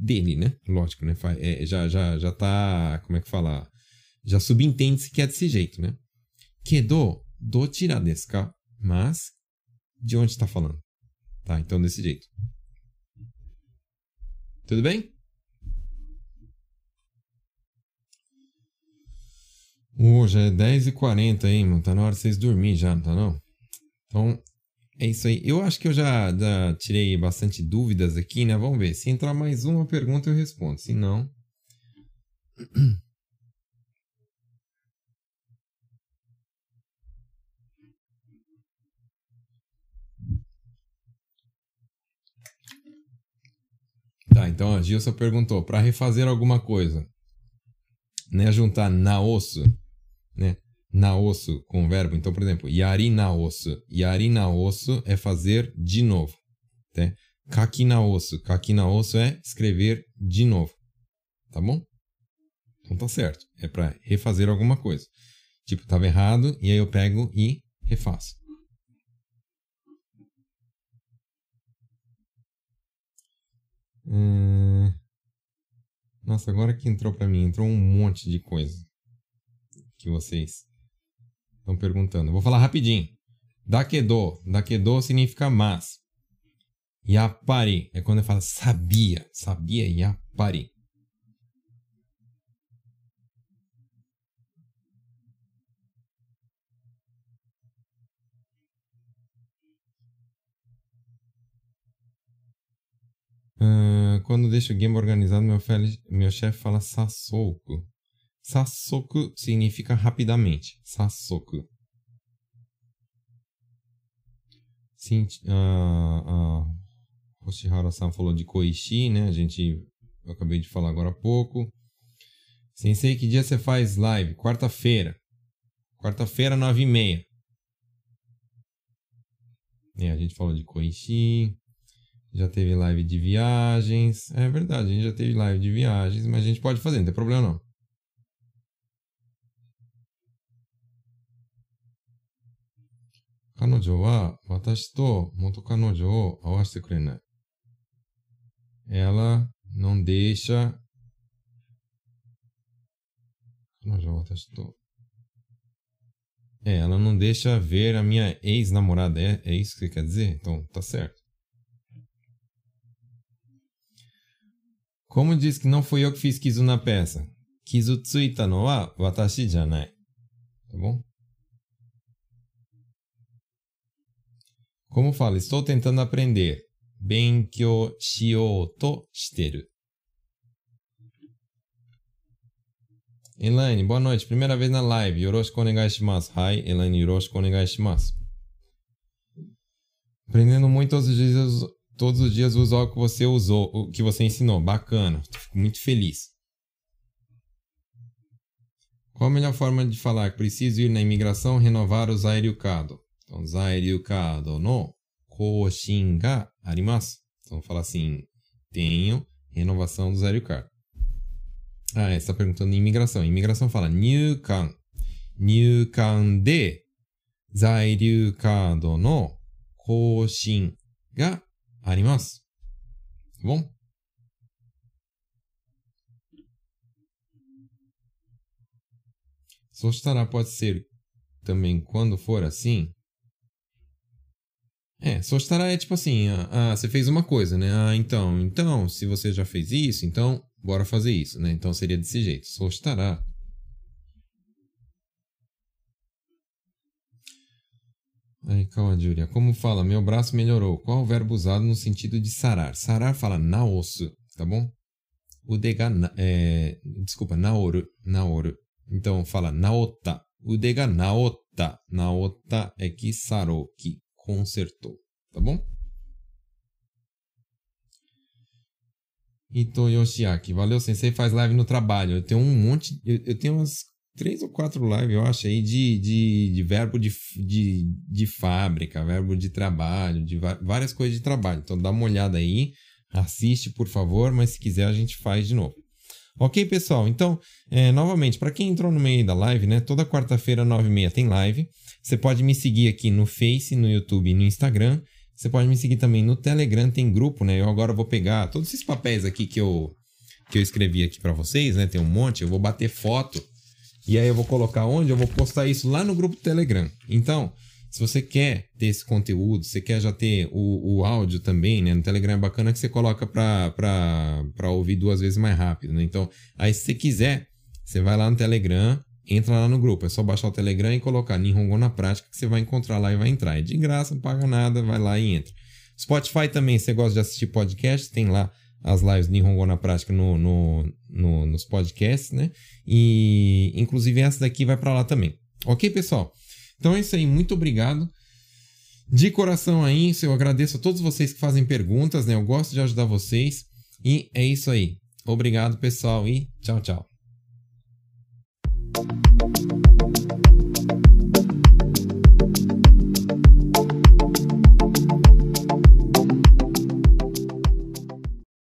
dele, né? Lógico, né? É, já, já, já tá, como é que fala? Já subentende-se que é desse jeito, né? Kedo, do tira desu ka? Mas, de onde está falando? Tá, então desse jeito. Tudo bem? Hoje é 10h40, hein, mano? Tá na hora de vocês dormirem já, não tá não? Então, é isso aí. Eu acho que eu já, já, tirei bastante dúvidas aqui, né? Vamos ver. Se entrar mais uma pergunta, eu respondo. Se não. Tá, então a Gilson perguntou: para refazer alguma coisa, né? Juntar na osso, né? na osso com o verbo. Então, por exemplo, yari na osso. Yari na osso é fazer de novo. Tá? Kaki na osso. Kaki na osso é escrever de novo. Tá bom? Então tá certo. É para refazer alguma coisa. Tipo, estava errado e aí eu pego e refaço. Hum... Nossa, agora que entrou para mim, entrou um monte de coisa que vocês Estão perguntando. vou falar rapidinho. Dakedo. Dakedo significa mas. Yapari é quando eu falo sabia. Sabia yapari. Uh, quando deixo o game organizado, meu, meu chefe fala Sasouko. Sassoku significa rapidamente. Sassoku. Sim, a, a Hoshihara-san falou de Koishi, né? A gente, eu acabei de falar agora há pouco. Sensei, que dia você faz live? Quarta-feira. Quarta-feira, nove e meia. É, a gente falou de Koishi já teve live de viagens. É verdade, a gente já teve live de viagens, mas a gente pode fazer, não tem problema não. Kanojo wa watashi to moto kanojo kurenai. Ela não deixa Kanojo watashi to é, ela não deixa ver a minha ex-namorada. É, é isso que você quer dizer? Então, tá certo. Como diz que não foi eu que fiz Kizu na peça? Kizu tsuita no wa watashi janai. Tá bom? Como fala? Estou tentando aprender. Benkyou to shiteru. Elaine, boa noite. Primeira vez na live. Yoroshiku. Hi, Elaine, yoroshiku. Aprendendo muito todos os dias, todos os dias uso algo que você usou, o que você ensinou. Bacana. Fico muito feliz. Qual a melhor forma de falar? Preciso ir na imigração renovar o Zairiukado. Então, Zairiukado no Koshin ga arimasu. Então, fala assim, tenho renovação do Zairiukado. Ah, é, está perguntando em imigração. Imigração fala Nyukan. Nyukan de Zairiukado no Koshin ga arimasu. Tá bom? Sostara pode ser também quando for assim, é, só estará é tipo assim, ah, ah, você fez uma coisa, né? Ah, então, então, se você já fez isso, então, bora fazer isso, né? Então seria desse jeito, só Aí, calma, Júlia. Como fala? Meu braço melhorou. Qual o verbo usado no sentido de sarar? Sarar fala naosu, tá bom? O dega, é, desculpa, naoru, naoru. Então fala naota. O dega naota. Naota é que sarou, que consertou, tá bom? Ito Yoshiaki. Valeu, Sensei faz live no trabalho. Eu tenho um monte. Eu, eu tenho umas três ou quatro lives, eu acho, aí, de, de, de verbo de, de, de fábrica, verbo de trabalho, de várias coisas de trabalho. Então dá uma olhada aí, assiste, por favor, mas se quiser a gente faz de novo. Ok, pessoal? Então, é, novamente, para quem entrou no meio da live, né? Toda quarta-feira, 9h30 tem live. Você pode me seguir aqui no Face, no YouTube e no Instagram. Você pode me seguir também no Telegram, tem grupo, né? Eu agora vou pegar todos esses papéis aqui que eu, que eu escrevi aqui para vocês, né? Tem um monte, eu vou bater foto e aí eu vou colocar onde? Eu vou postar isso lá no grupo do Telegram. Então, se você quer ter esse conteúdo, você quer já ter o, o áudio também, né? No Telegram é bacana que você coloca para ouvir duas vezes mais rápido, né? Então, aí se você quiser, você vai lá no Telegram, entra lá no grupo. É só baixar o Telegram e colocar Nihongo na prática que você vai encontrar lá e vai entrar. É de graça, não paga nada, vai lá e entra. Spotify também, você gosta de assistir podcast, tem lá as lives de Nihongo na prática no, no, no, nos podcasts, né? E inclusive essa daqui vai para lá também. Ok, pessoal? Então é isso aí, muito obrigado. De coração aí, eu agradeço a todos vocês que fazem perguntas, né? Eu gosto de ajudar vocês. E é isso aí. Obrigado, pessoal, e tchau, tchau.